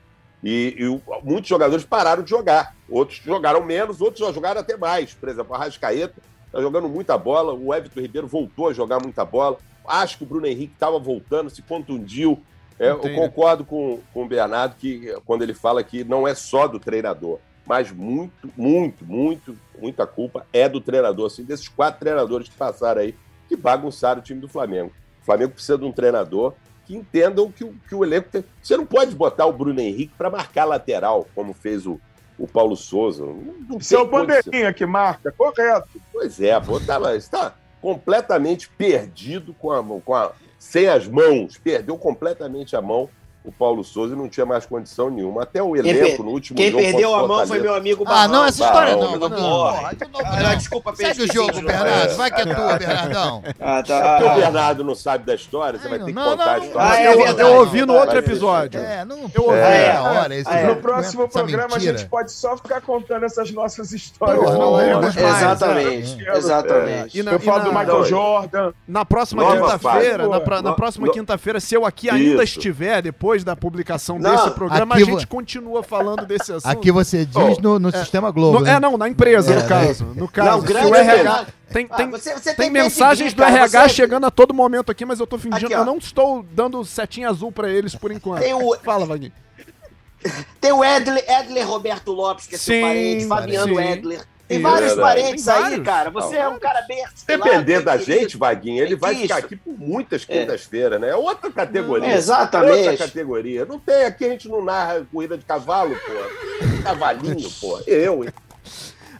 E, e muitos jogadores pararam de jogar, outros jogaram menos, outros já jogaram até mais. Por exemplo, o Arrascaeta está jogando muita bola, o Everton Ribeiro voltou a jogar muita bola. Acho que o Bruno Henrique estava voltando, se contundiu. É, eu concordo com, com o Bernardo que quando ele fala que não é só do treinador, mas muito, muito, muito, muita culpa é do treinador, assim, desses quatro treinadores que passaram aí, que bagunçaram o time do Flamengo. O Flamengo precisa de um treinador que entenda o que, o- que o elenco tem. Você não pode botar o Bruno Henrique para marcar lateral, como fez o, o Paulo Souza. Não, é o bandeirinha que marca, correto. Pois é, pô, tava, está completamente perdido com a, com a, sem as mãos, perdeu completamente a mão o Paulo Souza não tinha mais condição nenhuma. Até o Quem elenco no último Quem jogo perdeu contra a mão foi meu amigo Ah, não, essa história Barão, não. não, Porra. não, Ah, não. desculpa, Segue o jogo. Bernardo. Vai que é tua, Bernardão. Ah, Se tá. o Ah, Bernardo não sabe da história, você vai ter que Não, contar não, a não. história. Ah, é eu, verdade, eu ouvi no outro episódio. É, não Eu ouvi. é, É, hora. Esse é. No próximo essa programa a gente pode só ficar contando essas nossas histórias. Não, Não, não, não. Exatamente, É. exatamente. E na- Eu falo do na- Michael Não, Jordan. Na próxima quinta-feira, na, na próxima quinta-feira, se eu aqui ainda estiver, depois da publicação Não, desse programa, aqui a gente continua falando desse assunto. Aqui você diz Oh, no, no Sistema Globo. No- né? é, não, na empresa, É, no caso. No caso, Não, se o RH. Bernardo. Tem, Ah, tem, você- você tem tem mensagens do cara, RH você- chegando a todo momento aqui, mas eu tô fingindo. Aqui, eu não estou dando setinha azul pra eles por enquanto. Tem o- Fala, Vaguinho. Tem o Edler, Edler Roberto Lopes, que é seu Sim, parente, Fabiano sim. Edler. Tem Isso. vários parentes Tem aí, vários. cara. Você é um cara bem Depender da gente, Vaguinho, ele vai ficar aqui por muitas quintas-feiras, né? É outra categoria. Exatamente. Outra categoria. Não tem aqui, a gente não narra corrida de cavalo, pô. Cavalinho, pô. Eu, hein?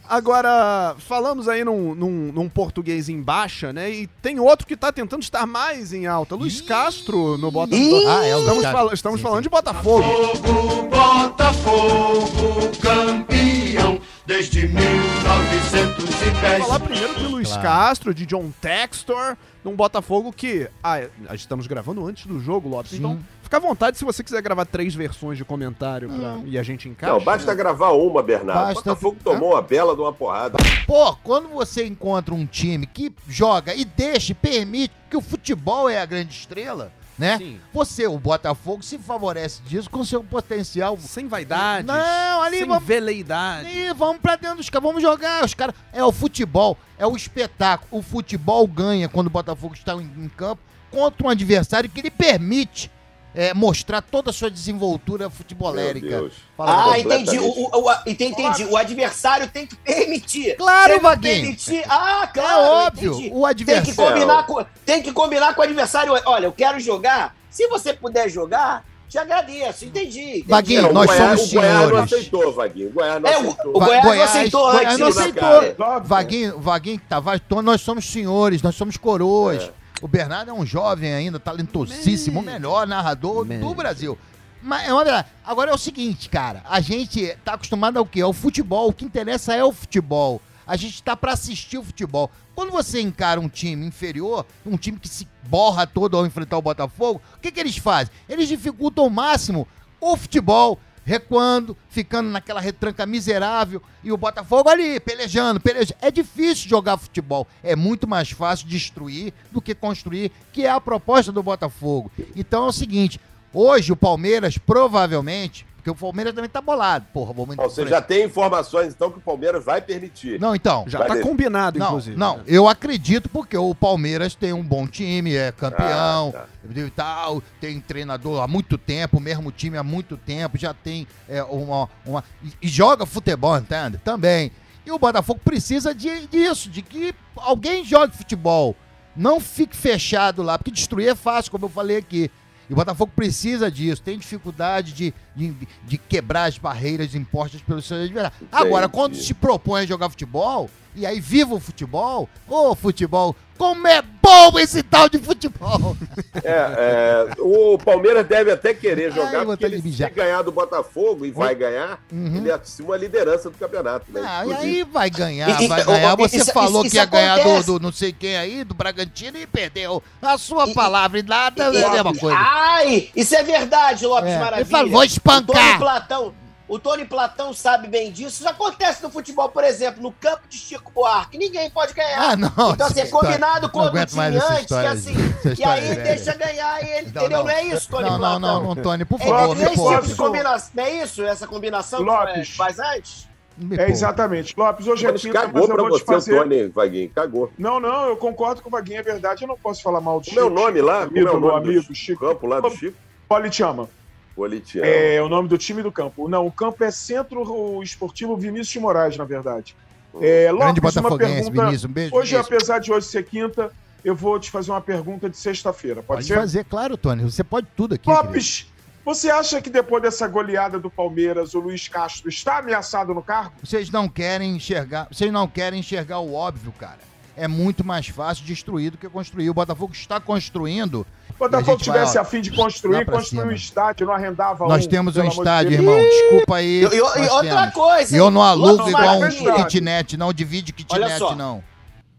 Agora, falamos aí num, num, num português em baixa, né? E tem outro que tá tentando estar mais em alta. Luiz Castro no Botafogo. Ah, é o Luiz Estamos, Castro. fala- estamos Sim, falando sim. de Botafogo. Fogo, Botafogo, campeão desde 1910. Vou falar primeiro de Luiz Claro. Castro, de John Textor, num Botafogo que. Ah, estamos gravando antes do jogo, Lopes. Sim. Então, fica à vontade se você quiser gravar três versões de comentário pra- e a gente encaixa. Não, basta gravar uma, Bernardo. Basta- Botafogo tomou uma bela de uma porrada. Pô, quando você encontra um time que joga e deixa, permite, que o futebol é a grande estrela, né? Sim. Você, o Botafogo, se favorece disso com seu potencial. Sem vaidades. Não, ali sem vamos- veleidade. E vamos pra dentro dos caras, vamos jogar. Os caras. É o futebol, é o espetáculo. O futebol ganha quando o Botafogo está em, em campo contra um adversário que lhe permite é, mostrar toda a sua desenvoltura futebolérica. Ah, entendi. O, o, o- entendi. O adversário tem que permitir. Claro, não Vaguinho. permitir, ah, É claro. óbvio, entendi. o Tem que, adversário. combinar com, tem que combinar com o adversário. Olha, eu quero jogar. Se você puder jogar, te agradeço. Entendi. entendi. Vaguinho, o nós Goiás- somos o Goiás não senhores. aceitou, Vaguinho. O Goiás não É, o, aceitou. o Va- Goiás, Goiás- não aceitou Goiás não né, aceitou. Vaguinho, Vaguinho, Tavares, to- nós somos senhores, nós somos coroas. O Bernardo é um jovem ainda, talentosíssimo, o melhor narrador do Brasil. Mas é uma verdade. Agora é o seguinte, cara, a gente tá acostumado ao quê? Ao futebol. O que interessa é o futebol. A gente tá pra assistir o futebol. Quando você encara um time inferior, um time que se borra todo ao enfrentar o Botafogo, o que, que eles fazem? Eles dificultam ao máximo o futebol, recuando, ficando naquela retranca miserável e o Botafogo ali, pelejando, pelejando. É difícil jogar futebol. É muito mais fácil destruir do que construir, que é a proposta do Botafogo. Então é o seguinte: hoje o Palmeiras provavelmente. Porque o Palmeiras também tá bolado. Porra, vamos Você já tem informações, então, que o Palmeiras vai permitir. Não, então. Já Vai tá combinado, Não, inclusive. não, eu acredito porque o Palmeiras tem um bom time, é campeão Ah, tá. e tal, tem treinador há muito tempo, o mesmo time há muito tempo, já tem é, uma. uma e, e joga futebol, entende? Também. E o Botafogo precisa de, disso, de que alguém jogue futebol. Não fique fechado lá, porque destruir é fácil, como eu falei aqui. E o Botafogo precisa disso, tem dificuldade de, de, de quebrar as barreiras impostas pelos seus adversários. Agora, quando se propõe a jogar futebol, E aí, viva o futebol? Ô, futebol, como é bom esse tal de futebol! É, é, o Palmeiras deve até querer jogar, Ai, porque ele se ganhar do Botafogo e vai ganhar, Uhum. ele assume a liderança do campeonato. Né? Ah, e aí vai ganhar, E- vai ganhar. Você isso- falou isso- que ia isso ganhar do, acontece. do não sei quem aí, do Bragantino, e perdeu. A sua E- palavra e nada é a mesma coisa. Ai, isso é verdade, Lopes É, Maravilha. ele fala, vou espancar. O Tony Platão, o Tony Platão sabe bem disso. Isso acontece no futebol, por exemplo, no campo de Chico Buarque. Ninguém pode ganhar. Ah, não. Então, assim, é essa história- combinado com não o time antes, que assim. E aí velha. deixa ganhar e ele. Não, entendeu? não. Não, é isso, Tony Não, não, Platão? não, não, Tony, por É, favor, é, sempre combinação. Não é isso? Essa combinação que Lopes. é, faz antes? Me É poupe. exatamente. Lopes, hoje é quinta, mas cagou eu pra vou te você fazer... o Tony, Vaguinho, cagou. Não, não, eu concordo com o Vaguinho, é verdade. Eu não posso falar mal do Como é o nome lá? É Ídolo, nome amigo, do Chico. campo lá do Chico? Politiama. Politiano. É o nome do time do campo. Não, o campo é Centro Esportivo Vinícius de Moraes, na verdade. É, Grande Lopes, uma Botafoguense, pergunta. Vinícius, um beijo. Hoje, Vinícius. apesar de hoje ser quinta, eu vou te fazer uma pergunta de sexta-feira. Pode, Pode ser? fazer, claro, Tony. Você pode tudo aqui. querido. Lopes, você acha que depois dessa goleada do Palmeiras, o Luiz Castro está ameaçado no cargo? Vocês não querem enxergar. Vocês não querem enxergar o óbvio, cara. É muito mais fácil destruir do que construir. O Botafogo está construindo. O Botafogo vai, tivesse ó, a fim de construir, construir um cima. estádio, não arrendava Nós um, temos um de estádio, Deus. irmão. Desculpa aí. E, outra temos. coisa. E eu não alugo igual um kitnet, não divide kitnet, só. não.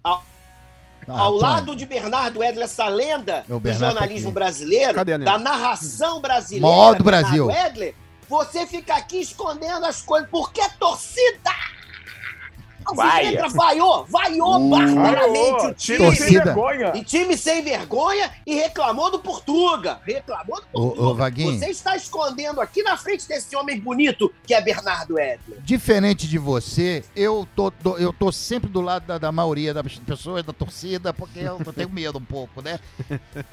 Ao- Ah, Ao Tony. lado de Bernardo Edler, essa lenda É do Bernardo jornalismo aqui. brasileiro, Cadê da narração brasileira, Maior do Brasil. Edler, você fica aqui escondendo as coisas, porque a torcida Vai. Alvinegra vaiou, vaiou Uh. barbaramente o time. Torcida. vergonha. E time sem vergonha e reclamou do Portuga. Reclamou do Portuga. ô, Vaguinho. Você está escondendo aqui na frente desse homem bonito que é Bernardo Edler. Diferente de você, eu tô, do- eu tô sempre do lado da, da maioria das pessoas, da torcida, porque eu, eu tenho medo um pouco, né?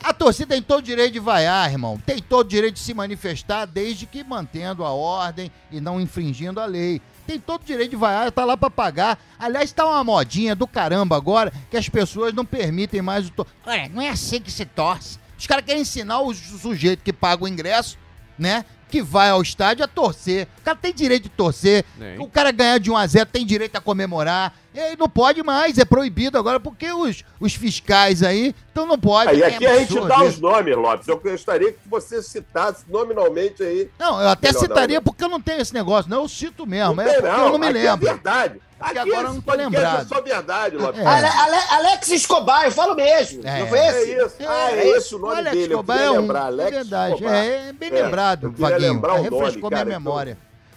A torcida tem todo o direito de vaiar, irmão. Tem todo o direito de se manifestar, desde que mantendo a ordem e não infringindo a lei. Tem todo o direito de vaiar, tá lá pra pagar. Aliás, tá uma modinha do caramba agora que as pessoas não permitem mais o. To... Olha, não é assim que se torce. Os caras querem ensinar o su- sujeito que paga o ingresso, né? Que vai ao estádio a torcer. O cara tem direito de torcer. O cara ganhar de 1 a 0 tem direito a comemorar. E aí não pode mais, é proibido agora, porque os, os fiscais aí, então não pode. Aí É aqui a gente dá os nomes, Lopes. Eu gostaria que você citasse nominalmente aí. Não, eu até Melhor citaria não, né? porque eu não tenho esse negócio, não. Eu cito mesmo, é tem, porque eu não me aqui lembro. É verdade. Porque Aqui agora eu não tô podcast lembrado. É só verdade, Lopes. É. Ale- Ale- Alex Escobar, eu falo mesmo. É. Não foi É esse? isso. Ah, é esse o nome Alex dele. Eu Escobar queria é um, lembrar. é Alex verdade. Escobar. É, é bem É, lembrado, eu queria Vaguinho. lembrar o refrescou nome, minha cara, então.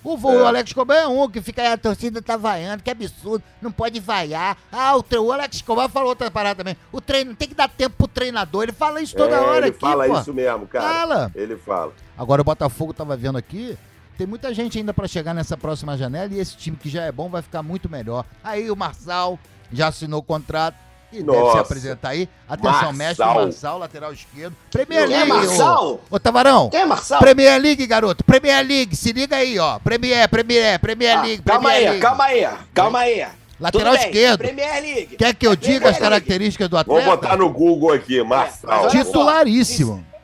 O, vo- o Alex Escobar é um que fica aí, a torcida tá vaiando, que absurdo, não pode vaiar. Ah, o, tre- o Alex Escobar falou outra parada também. O treino tem que dar tempo pro treinador, ele fala isso toda É, hora ele aqui, fala pô. isso mesmo, cara. Fala. Ele fala. Agora o Botafogo tava vendo aqui, tem muita gente ainda pra chegar nessa próxima janela e esse time que já é bom vai ficar muito melhor. Aí o Marçal já assinou o contrato e deve se Nossa. apresentar aí. Atenção, mestre Marçal. Marçal, lateral esquerdo. Premier Quem é League, ô- Marçal? Ô, Tavarão. Quem é Marçal? Premier League, garoto. Premier League, se liga aí, ó. Premier, Premier, Premier Ah, League. calma Premier aí, League. calma aí, calma aí. Lateral Tudo bem, esquerdo. Premier League. Quer que eu É diga Premier as características do Vou atleta? botar no Google aqui, Marçal. mas olha só. Titularíssimo. Tô-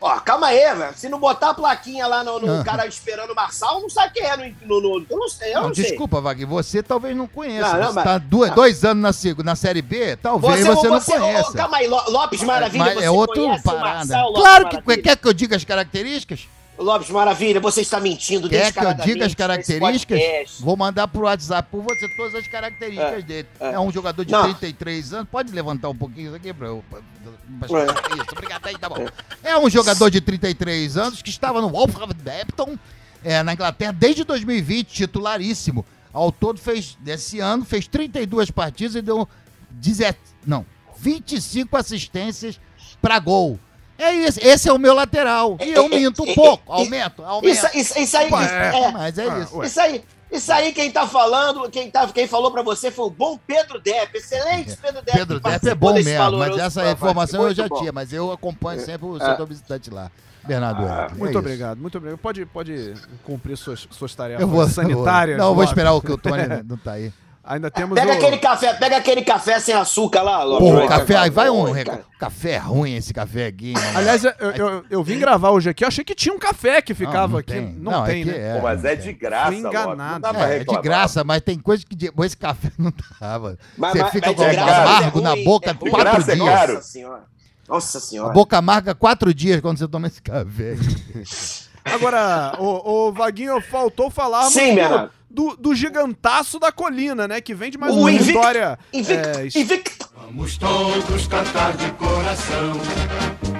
Ó, calma aí, velho. Se não botar a plaquinha lá no, no Ah. cara esperando o Marçal, não sabe quem é no, no, Eu não sei, eu não, Não, desculpa, Wagner, você talvez não conheça. Não, não, você mas- tá duas- dois anos na, na Série B, talvez você, não você- conheça. calma aí, Lo- Lopes Maravilha, Mas você é outro conhece parada. Marçal, Lopes Claro que Maravilha? quer que eu diga as características? Lopes Maravilha, você está mentindo Quer que eu diga as características? Vou mandar pro WhatsApp por você todas as características dele. É. é. um jogador de Não. 33 anos. Pode levantar um pouquinho isso aqui pra eu. pra- pra- É. Isso, obrigado aí, tá bom. É um jogador de 33 anos que estava no Wolverhampton, é, na Inglaterra, desde 2020, titularíssimo. Ao todo fez, desse ano, fez 32 partidas e deu 17, não, 25 assistências pra gol. É isso, esse é o meu lateral. E eu minto um pouco, aumento, aumento. Isso, isso, isso aí, Ué, é, Mas é Ah, isso. ué. isso aí. Isso aí, quem tá falando, quem, tá, quem falou pra você foi o bom Pedro Depp. Excelente Pedro Depp. Pedro Depp é bom mesmo, mas essa informação eu já bom. tinha, mas eu acompanho sempre o setor visitante lá. Bernardo Edler, é Ah, Muito isso. obrigado, muito obrigado. Pode, pode cumprir suas, suas tarefas Eu vou, sanitárias. Não, eu vou esperar o que o Tony não tá aí. Ainda temos Pega o... aquele café, pega aquele café sem açúcar lá, Lopes. Porra, Vai, café, aí vai um. Cara. Café é ruim esse café aqui, irmão. Aliás, eu, eu, eu vim gravar hoje aqui, eu achei que tinha um café que ficava não aqui. tem. Não, Não, é tem, que né? é. Pô, mas não é de graça, Fui enganado. Não dá pra É, é de graça, mas tem coisa que de- esse café não tava. Mas- Você mas- fica mas com é graça, caro. amargo é na boca é quatro graça é dias. Nossa senhora. Nossa A senhora. boca amarga quatro dias quando você toma esse café. Agora, o, o Vaguinho, faltou falarmos Sim, do, do, do gigantaço da colina, né? Que vem de mais O uma invicto- vitória. Invicto, é, invicto. Vamos todos cantar de coração.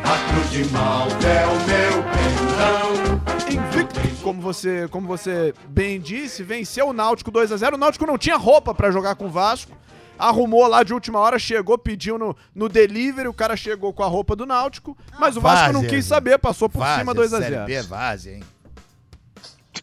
A cruz de Malta é o meu pendão. invicto, como você, como você bem disse, venceu o Náutico 2 a 0 O Náutico não tinha roupa pra jogar com o Vasco. Arrumou lá de última hora, chegou, pediu no, no delivery, o cara chegou com a roupa do Náutico, mas o Vasco não quis saber, passou por cima 2 a Série 0 B é várzea, hein?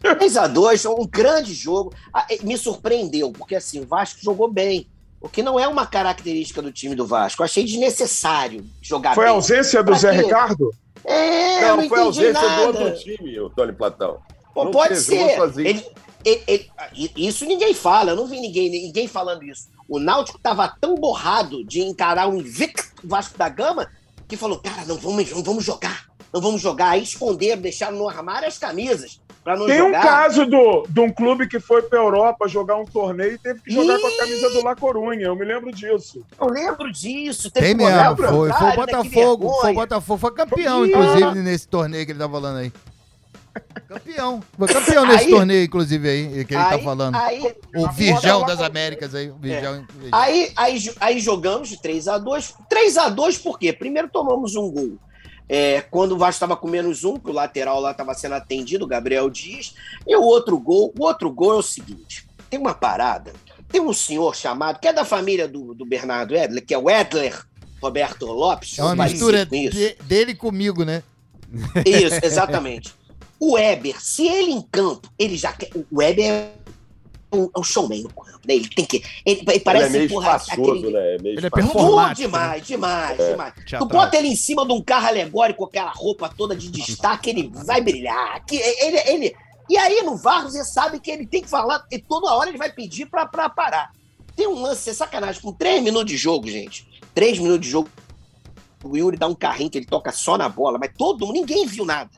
3x2, um grande jogo. Ah, Me surpreendeu, porque assim, o Vasco jogou bem. O que não é uma característica do time do Vasco. Eu achei desnecessário jogar Foi a bem. ausência do Pra Zé quê? Ricardo? É, Não, não foi a entendi ausência nada. do outro time, o Tony Platão. Pô, Não pode ser. Ele- ele- ele- isso ninguém fala, eu não vi ninguém, ninguém falando isso. O Náutico tava tão borrado de encarar um invicto Vasco da Gama que falou: cara, não vamos, não vamos jogar. Não vamos jogar. Aí esconderam, deixaram no armário as camisas pra não Tem um jogar. caso do, de um clube que foi pra Europa jogar um torneio e teve que jogar com a camisa do La Corunha. Eu me lembro disso. Eu lembro disso. Tem mesmo, foi. Foi o né? Botafogo. Foi o. Botafogo. Foi campeão, inclusive, nesse torneio que ele tá falando aí. Campeão. Foi campeão nesse Aí- torneio, inclusive, aí, que ele tá Aí- falando. Aí, O Virgão das Américas aí. Virgão. Aí, aí, aí jogamos de 3x2. 3x2 por quê? Primeiro tomamos um gol. É, quando o Vasco estava com menos um, que o lateral lá estava sendo atendido, o Gabriel Dias. E o outro gol, o outro gol é o seguinte: tem uma parada, tem um senhor chamado, que é da família do, do Bernardo Edler, que é o Edler Roberto Lopes. É uma mistura com de- dele comigo, né? Isso, exatamente. O Weber, se ele em campo, ele já quer. O Weber é um, é um showman no campo, né? Ele tem que. Ele, ele Ele parece é meio empurrar espaçoso, aquele- né? É meio Ele é performático, demais, demais, É. demais. Tu Teatral. bota ele em cima de um carro alegórico com aquela roupa toda de destaque, ele vai brilhar. Que ele, ele... E aí no VAR você sabe que ele tem que falar, e toda hora ele vai pedir pra, pra parar. Tem um lance, é sacanagem, com três minutos de jogo, gente. Três minutos de jogo. O Yuri dá um carrinho que ele toca só na bola, mas todo mundo, ninguém viu nada.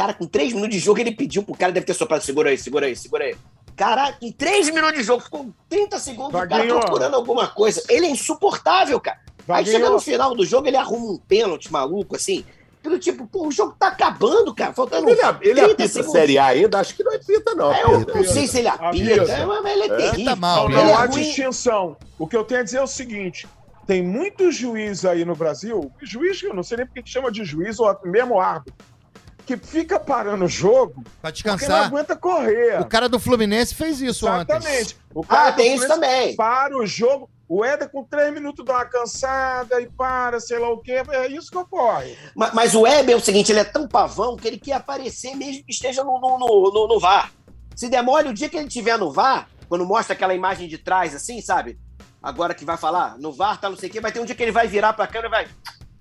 Cara, com três minutos de jogo, ele pediu pro cara, deve ter soprado, segura aí, segura aí, segura aí. Cara, em três minutos de jogo, ficou 30 segundos o cara procurando alguma coisa. Ele é insuportável, cara. Aí Vaguinho. chega no final do jogo, ele arruma um pênalti maluco, assim. Do tipo, pô, o jogo tá acabando, cara. Faltando. Ele, ele 30 apita segundos. Série A ainda? Acho que não apita, não. É, eu apita. não sei se ele apita, Apita. é, mas ele é, É, terrível. tá mal, Não, Ele não é há ruim. distinção. O que eu tenho a dizer é o seguinte: tem muitos juízes aí no Brasil, juiz, eu não sei nem porque que chama de juiz ou mesmo árbitro, que fica parando o jogo Pra porque não descansar. aguenta correr. O cara do Fluminense fez isso ontem. Exatamente. O Ah, do tem isso também. Para o jogo. O Éder com três minutos dá uma cansada e para, sei lá o quê. É isso que ocorre. Mas, mas o Weber é o seguinte, ele é tão pavão que ele quer aparecer mesmo que esteja no, no, no, no- no VAR. Se demora o dia que ele estiver no VAR, quando mostra aquela imagem de trás, assim, sabe? Agora que vai falar, no VAR, tá não sei o quê, vai ter um dia que ele vai virar pra câmera e vai,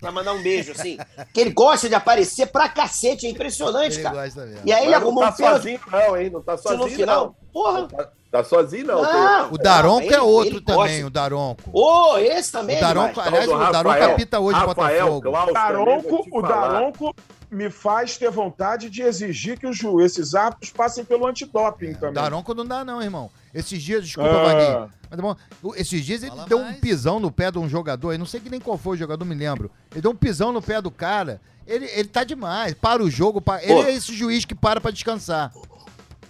vai mandar um beijo, assim. que ele gosta de aparecer pra cacete, é impressionante, Ele cara. gosta mesmo. E aí ele Mas arrumou tá um pênalti sozinho, não, hein? Não tá sozinho, no final. não. Porra! Tá, tá sozinho, não. Não, O Daronco ele- é outro ele também, gosta. o Daronco. Ô, esse também O é Daronco, demais. aliás, o Daronco Rafael- apita hoje o Rafael Botafogo. Klaus O Daronco, o. Daronco me faz ter vontade de exigir que os juízes, esses árbitros, passem pelo antidoping O também. Daronco não dá, não, irmão. Esses dias, desculpa, Ah. Vaguinho. Mas, tá bom, esses dias ele Fala deu um mais. pisão no pé de um jogador, eu não sei que nem qual foi o jogador, me lembro. Ele deu um pisão no pé do cara. Ele, ele tá demais. Para o jogo. Para... Ele é esse juiz que para pra descansar.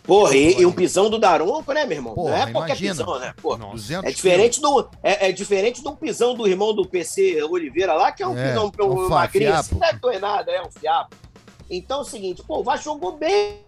Porra, e, e um pisão do Daronco, né, meu irmão? Porra, não é qualquer imagina. pisão, né? Pô, 200 É diferente, do, é, é diferente de um pisão do irmão do PC Oliveira lá, que é um É, pisão é um um magrinho, fiapo. assim, não deve doer nada, é um fiapo. Então é o seguinte, pô, o Vasco jogou bem,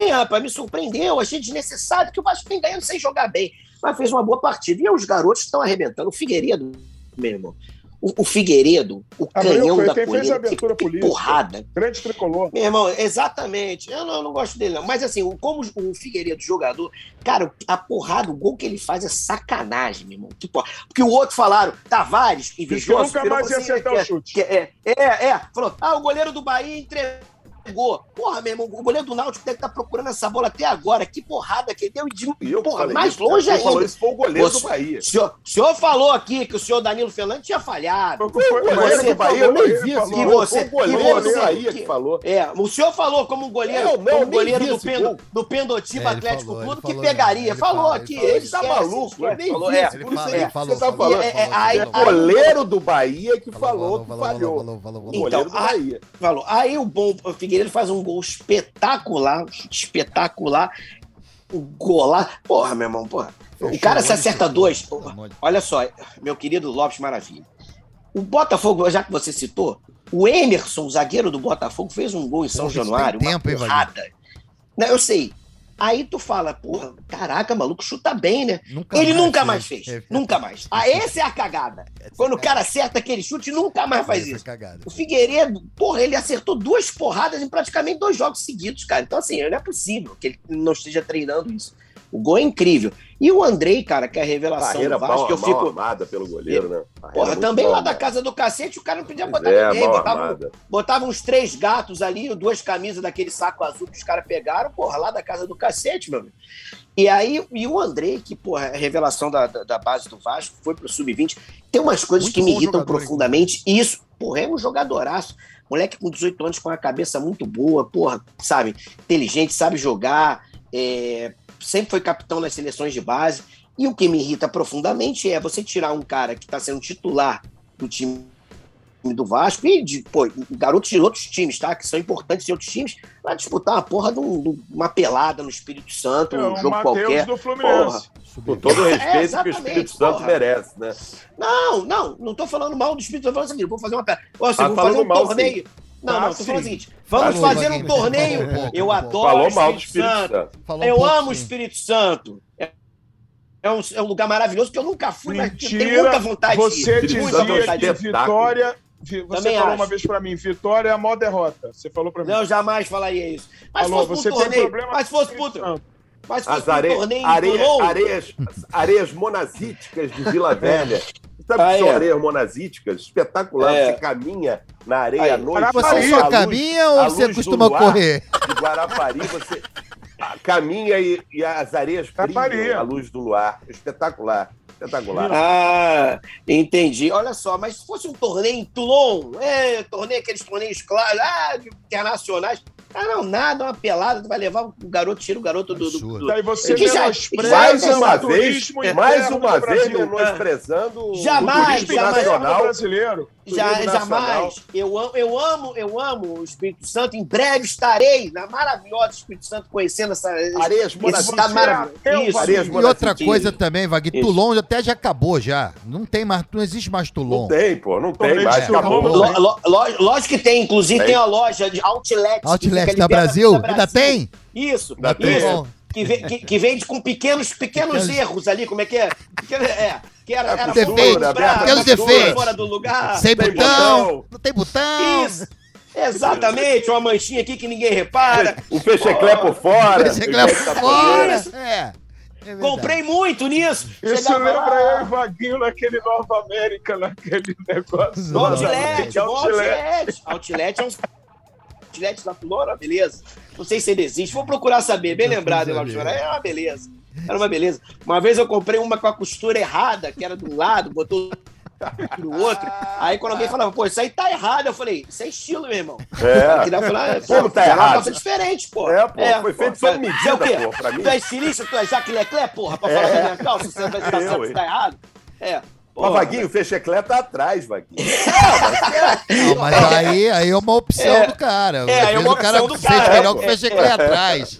rapaz, me surpreendeu, achei desnecessário que o Vasco vem ganhando sem jogar bem, mas fez uma boa partida. E os garotos estão arrebentando. O Figueiredo, meu irmão, o, o Figueiredo, o canhão foi da quem fez a colina, abertura que, que política. porrada. Grande tricolor. Meu irmão, exatamente. Eu não, eu não gosto dele, não. Mas assim, como o Figueiredo, jogador, cara, a porrada, o gol que ele faz é sacanagem, meu irmão. Tipo, porque o outro falaram, Tavares, que invejoso. nunca mais ia assim, acertar que o é- chute. que é, é, é, falou, ah, o goleiro do Bahia entregou pegou. Porra, meu irmão, o goleiro do Náutico deve estar procurando essa bola até agora. Que porrada que ele deu. E de, eu porra, falei mais isso, longe quem falou ainda. isso foi o goleiro do Bahia. O senhor, o senhor falou aqui que o senhor Danilo Fernandes tinha falhado. Foi o goleiro Você do Bahia, eu nem vi falou. esse Que gol. você- Foi o goleiro que do Bahia que- que falou. É, o senhor falou como um goleiro, Eu não, como goleiro do, esse Pendo, gol. do Pendotiba É, Atlético falou, Clube que falou, pegaria. ele falou aqui, ele Tá maluco? é. esse gol. Você tá falando. É, é, O aí- goleiro do Bahia que falou, que falhou. falou, falou, falou, O Então, goleiro do a- Bahia. Falou. Aí o bom Figueiredo faz um gol espetacular, espetacular. O golaço. Porra, meu irmão, porra. O cara se acerta dois. Olha só, meu querido Lopes Maravilha. O Botafogo, já que você citou, o Emerson, o zagueiro do Botafogo, fez um gol em São Porra, Januário. tem uma tempo, hein, porrada. Não, eu sei. Aí tu fala, porra, caraca, maluco, chuta bem, né? Nunca Ele mais nunca mais fez. É, Nunca mais. Ah, essa é a cagada. Quando o cara acerta aquele chute, nunca mais faz essa isso. cagada. O Figueiredo, porra, ele acertou duas porradas em praticamente dois jogos seguidos, cara. Então, assim, não é possível que ele não esteja treinando isso. O gol é incrível. E o Andrei, cara, que é a revelação Carreira do Vasco, mal, que eu mal fico. amada pelo goleiro, né? Carreira Porra, também mal lá da casa do cacete, o cara não podia botar é, ninguém. Botava, botava uns três gatos ali, duas camisas daquele saco azul que os caras pegaram, porra, lá da casa do cacete, meu amigo. E aí, e o Andrei, que, porra, é a revelação da, da, da base do Vasco, foi pro Sub-20. Tem umas coisas Muito que me irritam jogador, profundamente. E isso, porra, é um jogadoraço. Moleque com 18 anos com a cabeça muito boa, porra, sabe? Inteligente, sabe jogar, é, sempre foi capitão nas seleções de base. E o que me irrita profundamente é você tirar um cara que está sendo titular do time do Vasco e de pô, garotos de outros times, tá? Que são importantes em outros times, para disputar uma porra de, um- de uma pelada no Espírito Santo, É um o jogo Matheus qualquer. do Fluminense. Porra. Com todo o respeito que o Espírito Santo porra. merece, né? Não, não, não tô falando mal do Espírito, tô falando vou fazer uma. Ó, assim, Ah, vou falando fazer um mal, torneio. Não, Ah, não, tô falando o seguinte, vamos Falou, fazer um Vaguinho. torneio. Falou um Eu falou um adoro Falou o mal do Espírito Espírito Santo. Santo. Falou um Eu pouco, amo o. Espírito Santo. É, é um, é um lugar maravilhoso que eu nunca fui, mas tenho Mentira, muita vontade você de ir. Espírito dizia um vontade de. Vitória. vi- Você Também falou acho. uma vez pra mim, Vitória é a maior derrota. Você falou pra mim. Não, jamais falaria isso. Mas Falou, se fosse você um tem torneio, problema mas fosse Espírito puto, mas se fosse As um are... torneio areia- areias, areias monazíticas de Vila Velha. Sabe Ah, o que são é. areias monazíticas? Espetacular. É. Você caminha na areia Aí. à noite. Você só caminha ou você costuma correr? De Guarapari, você caminha e, e as areias brilham à luz do luar. Espetacular. Espetacular. Ah, entendi. Olha só, mas se fosse um torneio em Toulon, é, torneio, aqueles torneios claros, ah, internacionais. Ah, não, nada, uma pelada, tu vai levar o garoto, tira o garoto do. do, do- Daí você Que já- Mais uma o vez, mais uma vez menosprezando o Jamais, turismo jamais. nacional. brasileiro. Já, jamais. Eu amo, eu amo, eu amo o Espírito Santo. Em breve estarei na maravilhosa Espírito Santo, conhecendo essa, Areias Isso. Areias E outra coisa também, Vaguinho, Isso. Toulon até já acabou já. Não tem mais, não existe mais Toulon. Não tem, pô, não tem Torneio mais. Acabou. Lo- lo- lo- lógico que tem, inclusive Tem. tem a loja de Outlet. Outlet da Brasil? da Ainda tem? Isso, Ainda tem. isso. Que, ve- que- que vende com pequenos, pequenos Pequenos- erros ali, como é que é? Pequeno- é que era, era pequenos fora, defeitos. fora do lugar. sem tem botão, botão. não tem botão. Isso, exatamente, uma manchinha aqui que ninguém repara. O fecheclé por fora. Esse claro Tá fora. Isso. É. é. Comprei muito nisso. Isso Chegava lembra lá, eu e Vaguinho naquele Nova América, naquele negócio. No Outlet, no Outlet. Outlet. Outlet é um Outlet da Flora, beleza. Não sei se ainda existe. Vou procurar saber. Bem lembrado, hein, Lauro É uma beleza. Era uma beleza. Uma vez eu comprei uma com a costura errada, que era de um lado, botou do outro. Aí quando alguém falava, pô, isso aí tá errado, eu falei, isso é estilo, meu irmão. É. Eu falei, ah, Como pô, tá uma errado? calça diferente, pô. É, pô, foi feito sob medida, é o quê? pô, pra mim. Tu é estilista, tu é Jacques Leclerc, porra, pra falar da minha calça, você vai se tá errado. É. Mas, porra. Vaguinho, o fecheclé tá atrás, Vaguinho. Não, mas aí, aí é uma opção É. do cara. É, Às é uma o cara opção do cara, melhor é, que o é, Fecheclé atrás.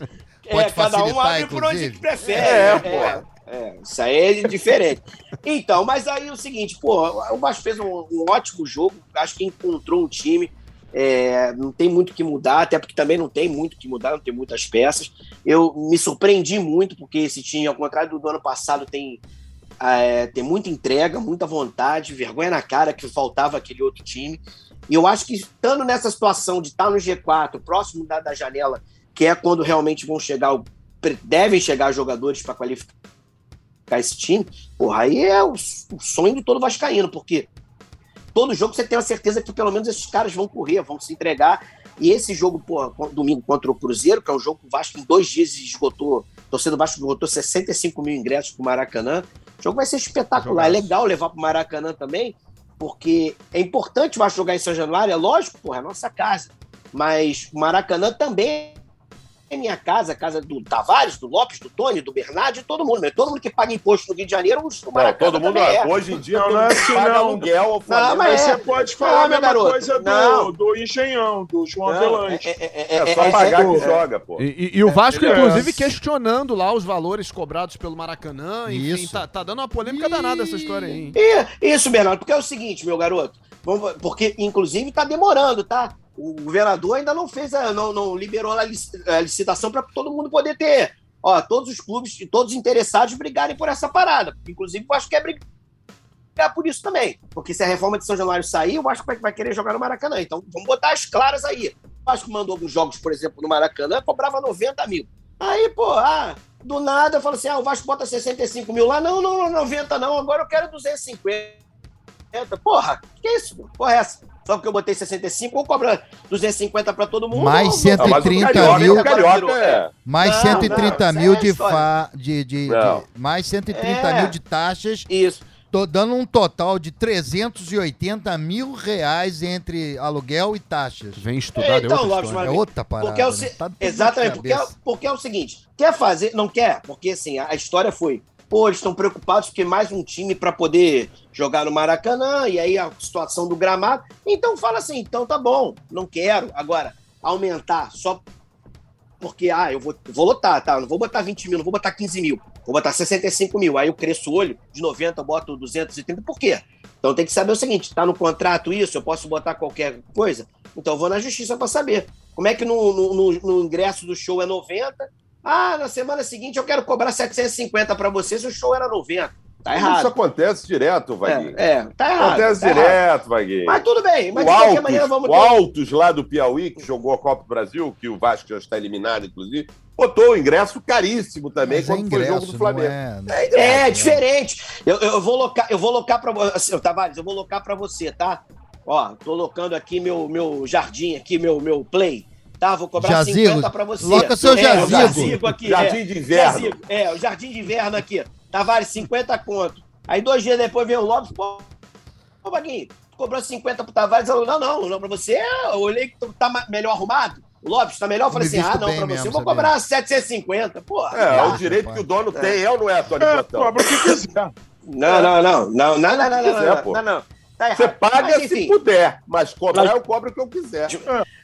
Pode é, cada um facilitar, abre por onde prefere. É, é, é, isso aí é diferente. Então, mas aí é o seguinte, pô, o Vasco fez um, um ótimo jogo, acho que encontrou um time, é, não tem muito o que mudar, até porque também não tem muito o que mudar, não tem muitas peças. Eu me surpreendi muito, porque esse time, ao contrário do ano passado, tem, é, tem muita entrega, muita vontade, vergonha na cara que faltava aquele outro time. E eu acho que estando nessa situação de estar no G4, próximo da, da janela, que é quando realmente vão chegar, o- devem chegar jogadores para qualificar esse time, porra, aí é o, o sonho de todo Vascaíno, porque todo jogo você tem a certeza que pelo menos esses caras vão correr, vão se entregar. E esse jogo, pô, domingo contra o Cruzeiro, que é um jogo que o Vasco em dois dias esgotou, a torcida do Vasco esgotou 65 mil ingressos pro Maracanã. O jogo vai ser espetacular. É legal levar pro Maracanã também, porque é importante o Vasco jogar em São Januário, é lógico, porra, é a nossa casa. Mas o Maracanã também é minha casa, a casa do Tavares, do Lopes, do Tony, do Bernardo, de todo mundo. né? Todo mundo que paga imposto no Rio de Janeiro, o Não, Maracanã todo mundo, também é. hoje em dia, Não, não é assim, paga não. aluguel Flamengo. mas é. você pode falar Não, meu a mesma garoto, coisa não. do, do Engenhão, do João Não, Avelante. é, é, É só pagar que joga, pô. E, e- e o Vasco, É. inclusive, questionando lá os valores cobrados pelo Maracanã. Enfim, Isso. tá, tá dando uma polêmica danada essa história aí. hein? E- Isso, Bernardo, porque é o seguinte, meu garoto. Porque, inclusive, tá demorando, tá? O governador ainda não fez, a, não, não liberou a lic- a licitação para todo mundo poder ter. Ó, todos os clubes todos os interessados brigarem por essa parada. Inclusive, eu acho que é brigar por isso também. Porque se a reforma de São Januário sair, eu acho que vai, vai querer jogar no Maracanã. Então, vamos botar as claras aí. O Vasco mandou alguns jogos, por exemplo, no Maracanã, cobrava 90 mil. Aí, pô, ah, do nada eu falo assim: ah, o Vasco bota 65 mil lá. Não, não, não, 90 não, agora eu quero 250. Porra, que isso? Porra, é essa? Só porque eu botei 65, ou cobra 250 pra todo mundo. Mais ou- 130 Ah, mas o 130 Carioca, mil. Carioca é... Mais Não, 130 não, mil é de, história. fa... de, de, de- Não. Mais 130 É. mil de taxas, Isso. tô dando um total de 380 mil reais entre aluguel e taxas. Vem estudado, Então, é outra Lopes. É outra parada. Porque é o né? se- Tá Exatamente, porque é, porque é o seguinte: quer fazer, não quer? Porque assim, a, a história foi. Pô, eles estão preocupados porque mais um time para poder jogar no Maracanã, e aí a situação do gramado. Então fala assim, então tá bom, não quero. Agora, aumentar só porque, ah, eu vou, vou lotar, tá? Não vou botar 20 mil, não vou botar 15 mil, vou botar 65 mil. Aí eu cresço o olho, de 90 eu boto 230, por quê? Então tem que saber o seguinte: tá no contrato isso, eu posso botar qualquer coisa? Então eu vou na justiça para saber. Como é que no, no, no- no ingresso do show é 90? Ah, na semana seguinte eu quero cobrar 750 para você se o show era 90. Tá Isso errado. acontece direto, Vaguinho. É, é, tá errado. Acontece tá errado. direto, Vaguinho. Mas tudo bem, mas o de qualquer Altos, maneira vamos o Altos lá do Piauí, que jogou a Copa do Brasil, que o Vasco já está eliminado, inclusive, botou o ingresso caríssimo também Mas é quando foi o jogo ingresso, do não Flamengo. é- É, diferente. Eu, eu vou locar, eu vou locar para você, Tavares, eu vou locar para você, tá? Ó, tô locando aqui meu meu jardim aqui, meu meu play. Tá, vou cobrar Jazigo. 50 para você. Loca seu é, o jazigo. jazigo aqui, Jardim é. de inverno. Jazigo, é, o jardim de inverno aqui. Tavares, 50 conto. Aí dois dias depois vem o Lopes, pô, ô Baguinho, tu cobrou 50 pro Tavares, eu, não, não, não, pra você, eu olhei que tu tá melhor arrumado. O Lopes tá melhor, eu falei assim, ah, não, pra você, eu vou cobrar 750, pô. É, é ah, o direito que o dono tem, é ou não é, Tony É, Botão? cobra o que quiser. Não, não, não, não, não, não, não, não, não, pô. não, não, tá errado. Você paga Mas, se puder, mas cobrar Mas- eu cobro o que eu quiser.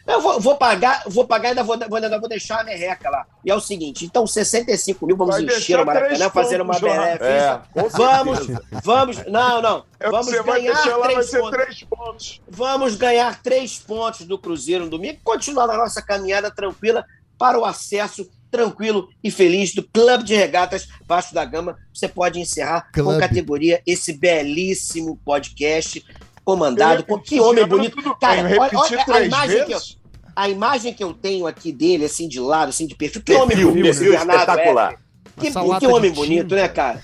eu vou, vou pagar, vou pagar e ainda vou, vou, ainda vou deixar a merreca lá. E é o seguinte, então 65 mil, vamos Vai encher o Maracanã, fazer uma benéfica. É, Vamos, vamos, não, não, É, vamos você vai ganhar lá, vai três ser pontos. três pontos. Vamos ganhar três pontos do Cruzeiro no domingo e continuar na nossa caminhada tranquila para o acesso tranquilo e feliz do Clube de Regatas Vasco da Gama. Você pode encerrar com Clube. categoria esse belíssimo podcast comandado por que homem bonito. tudo Cara, olha, olha a imagem que eu, a imagem que eu tenho aqui dele, assim, de lado, assim, de perfil. Que homem Perfil, bonito, perfil Bernardo espetacular. Éder. Que, que homem bonito, né, cara?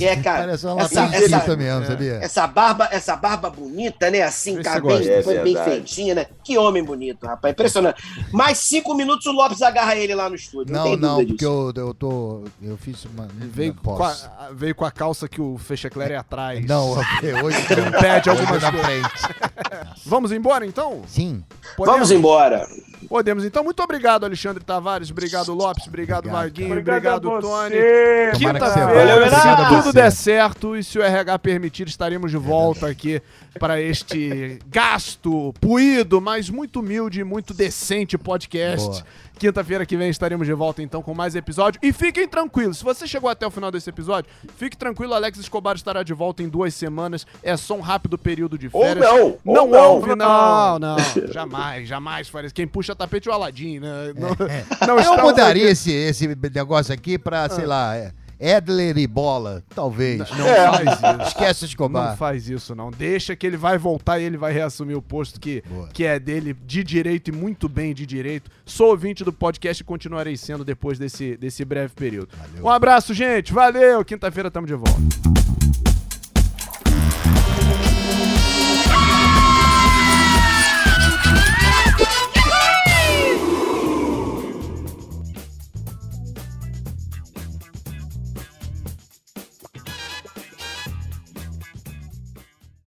É, cara. Parece uma essa- essa- mesmo, sabia? essa barba, essa barba bonita, né? Assim, Esse cara, bem, É foi bem verdade. feitinha, né? Que homem bonito, rapaz. Impressionante. Mais cinco minutos o Lopes agarra ele lá no estúdio. Não, Não, tem não, porque eu, eu tô. Eu fiz uma. Ele veio, com a, veio com a calça que o Fechecler é atrás. Não, hoje Pede hoje algumas na coisas. frente. Vamos embora, então? Sim. Podemos? Vamos embora. Podemos. Então, muito obrigado, Alexandre Tavares. Obrigado, Lopes. Obrigado, Obrigado, Marguinho. Obrigado, Obrigado, Tony. Quinta-feira, se tudo der certo e se o RH permitir, estaremos de volta aqui para este gasto, puído, mas muito humilde e muito decente podcast. Boa. Quinta-feira que vem estaremos de volta então com mais episódio. E fiquem tranquilos, se você chegou até o final desse episódio, fique tranquilo, Alex Escobar estará de volta em duas semanas. É só um rápido período de Ou férias. não, ou Não, não. houve, não, não. Jamais, jamais faria isso. Quem puxa tapete é o Aladim, né? Não, não Eu mudaria aqui- esse, esse negócio aqui pra, sei lá, é, Edler e bola, talvez. Não É. faz isso. Esquece Escobar. Não faz isso, não. Deixa que ele vai voltar e ele vai reassumir o posto que, Boa. que é dele de direito e muito bem de direito. Sou ouvinte do podcast e continuarei sendo depois desse, desse breve período. Valeu. Um abraço, gente. Valeu. Quinta-feira estamos de volta.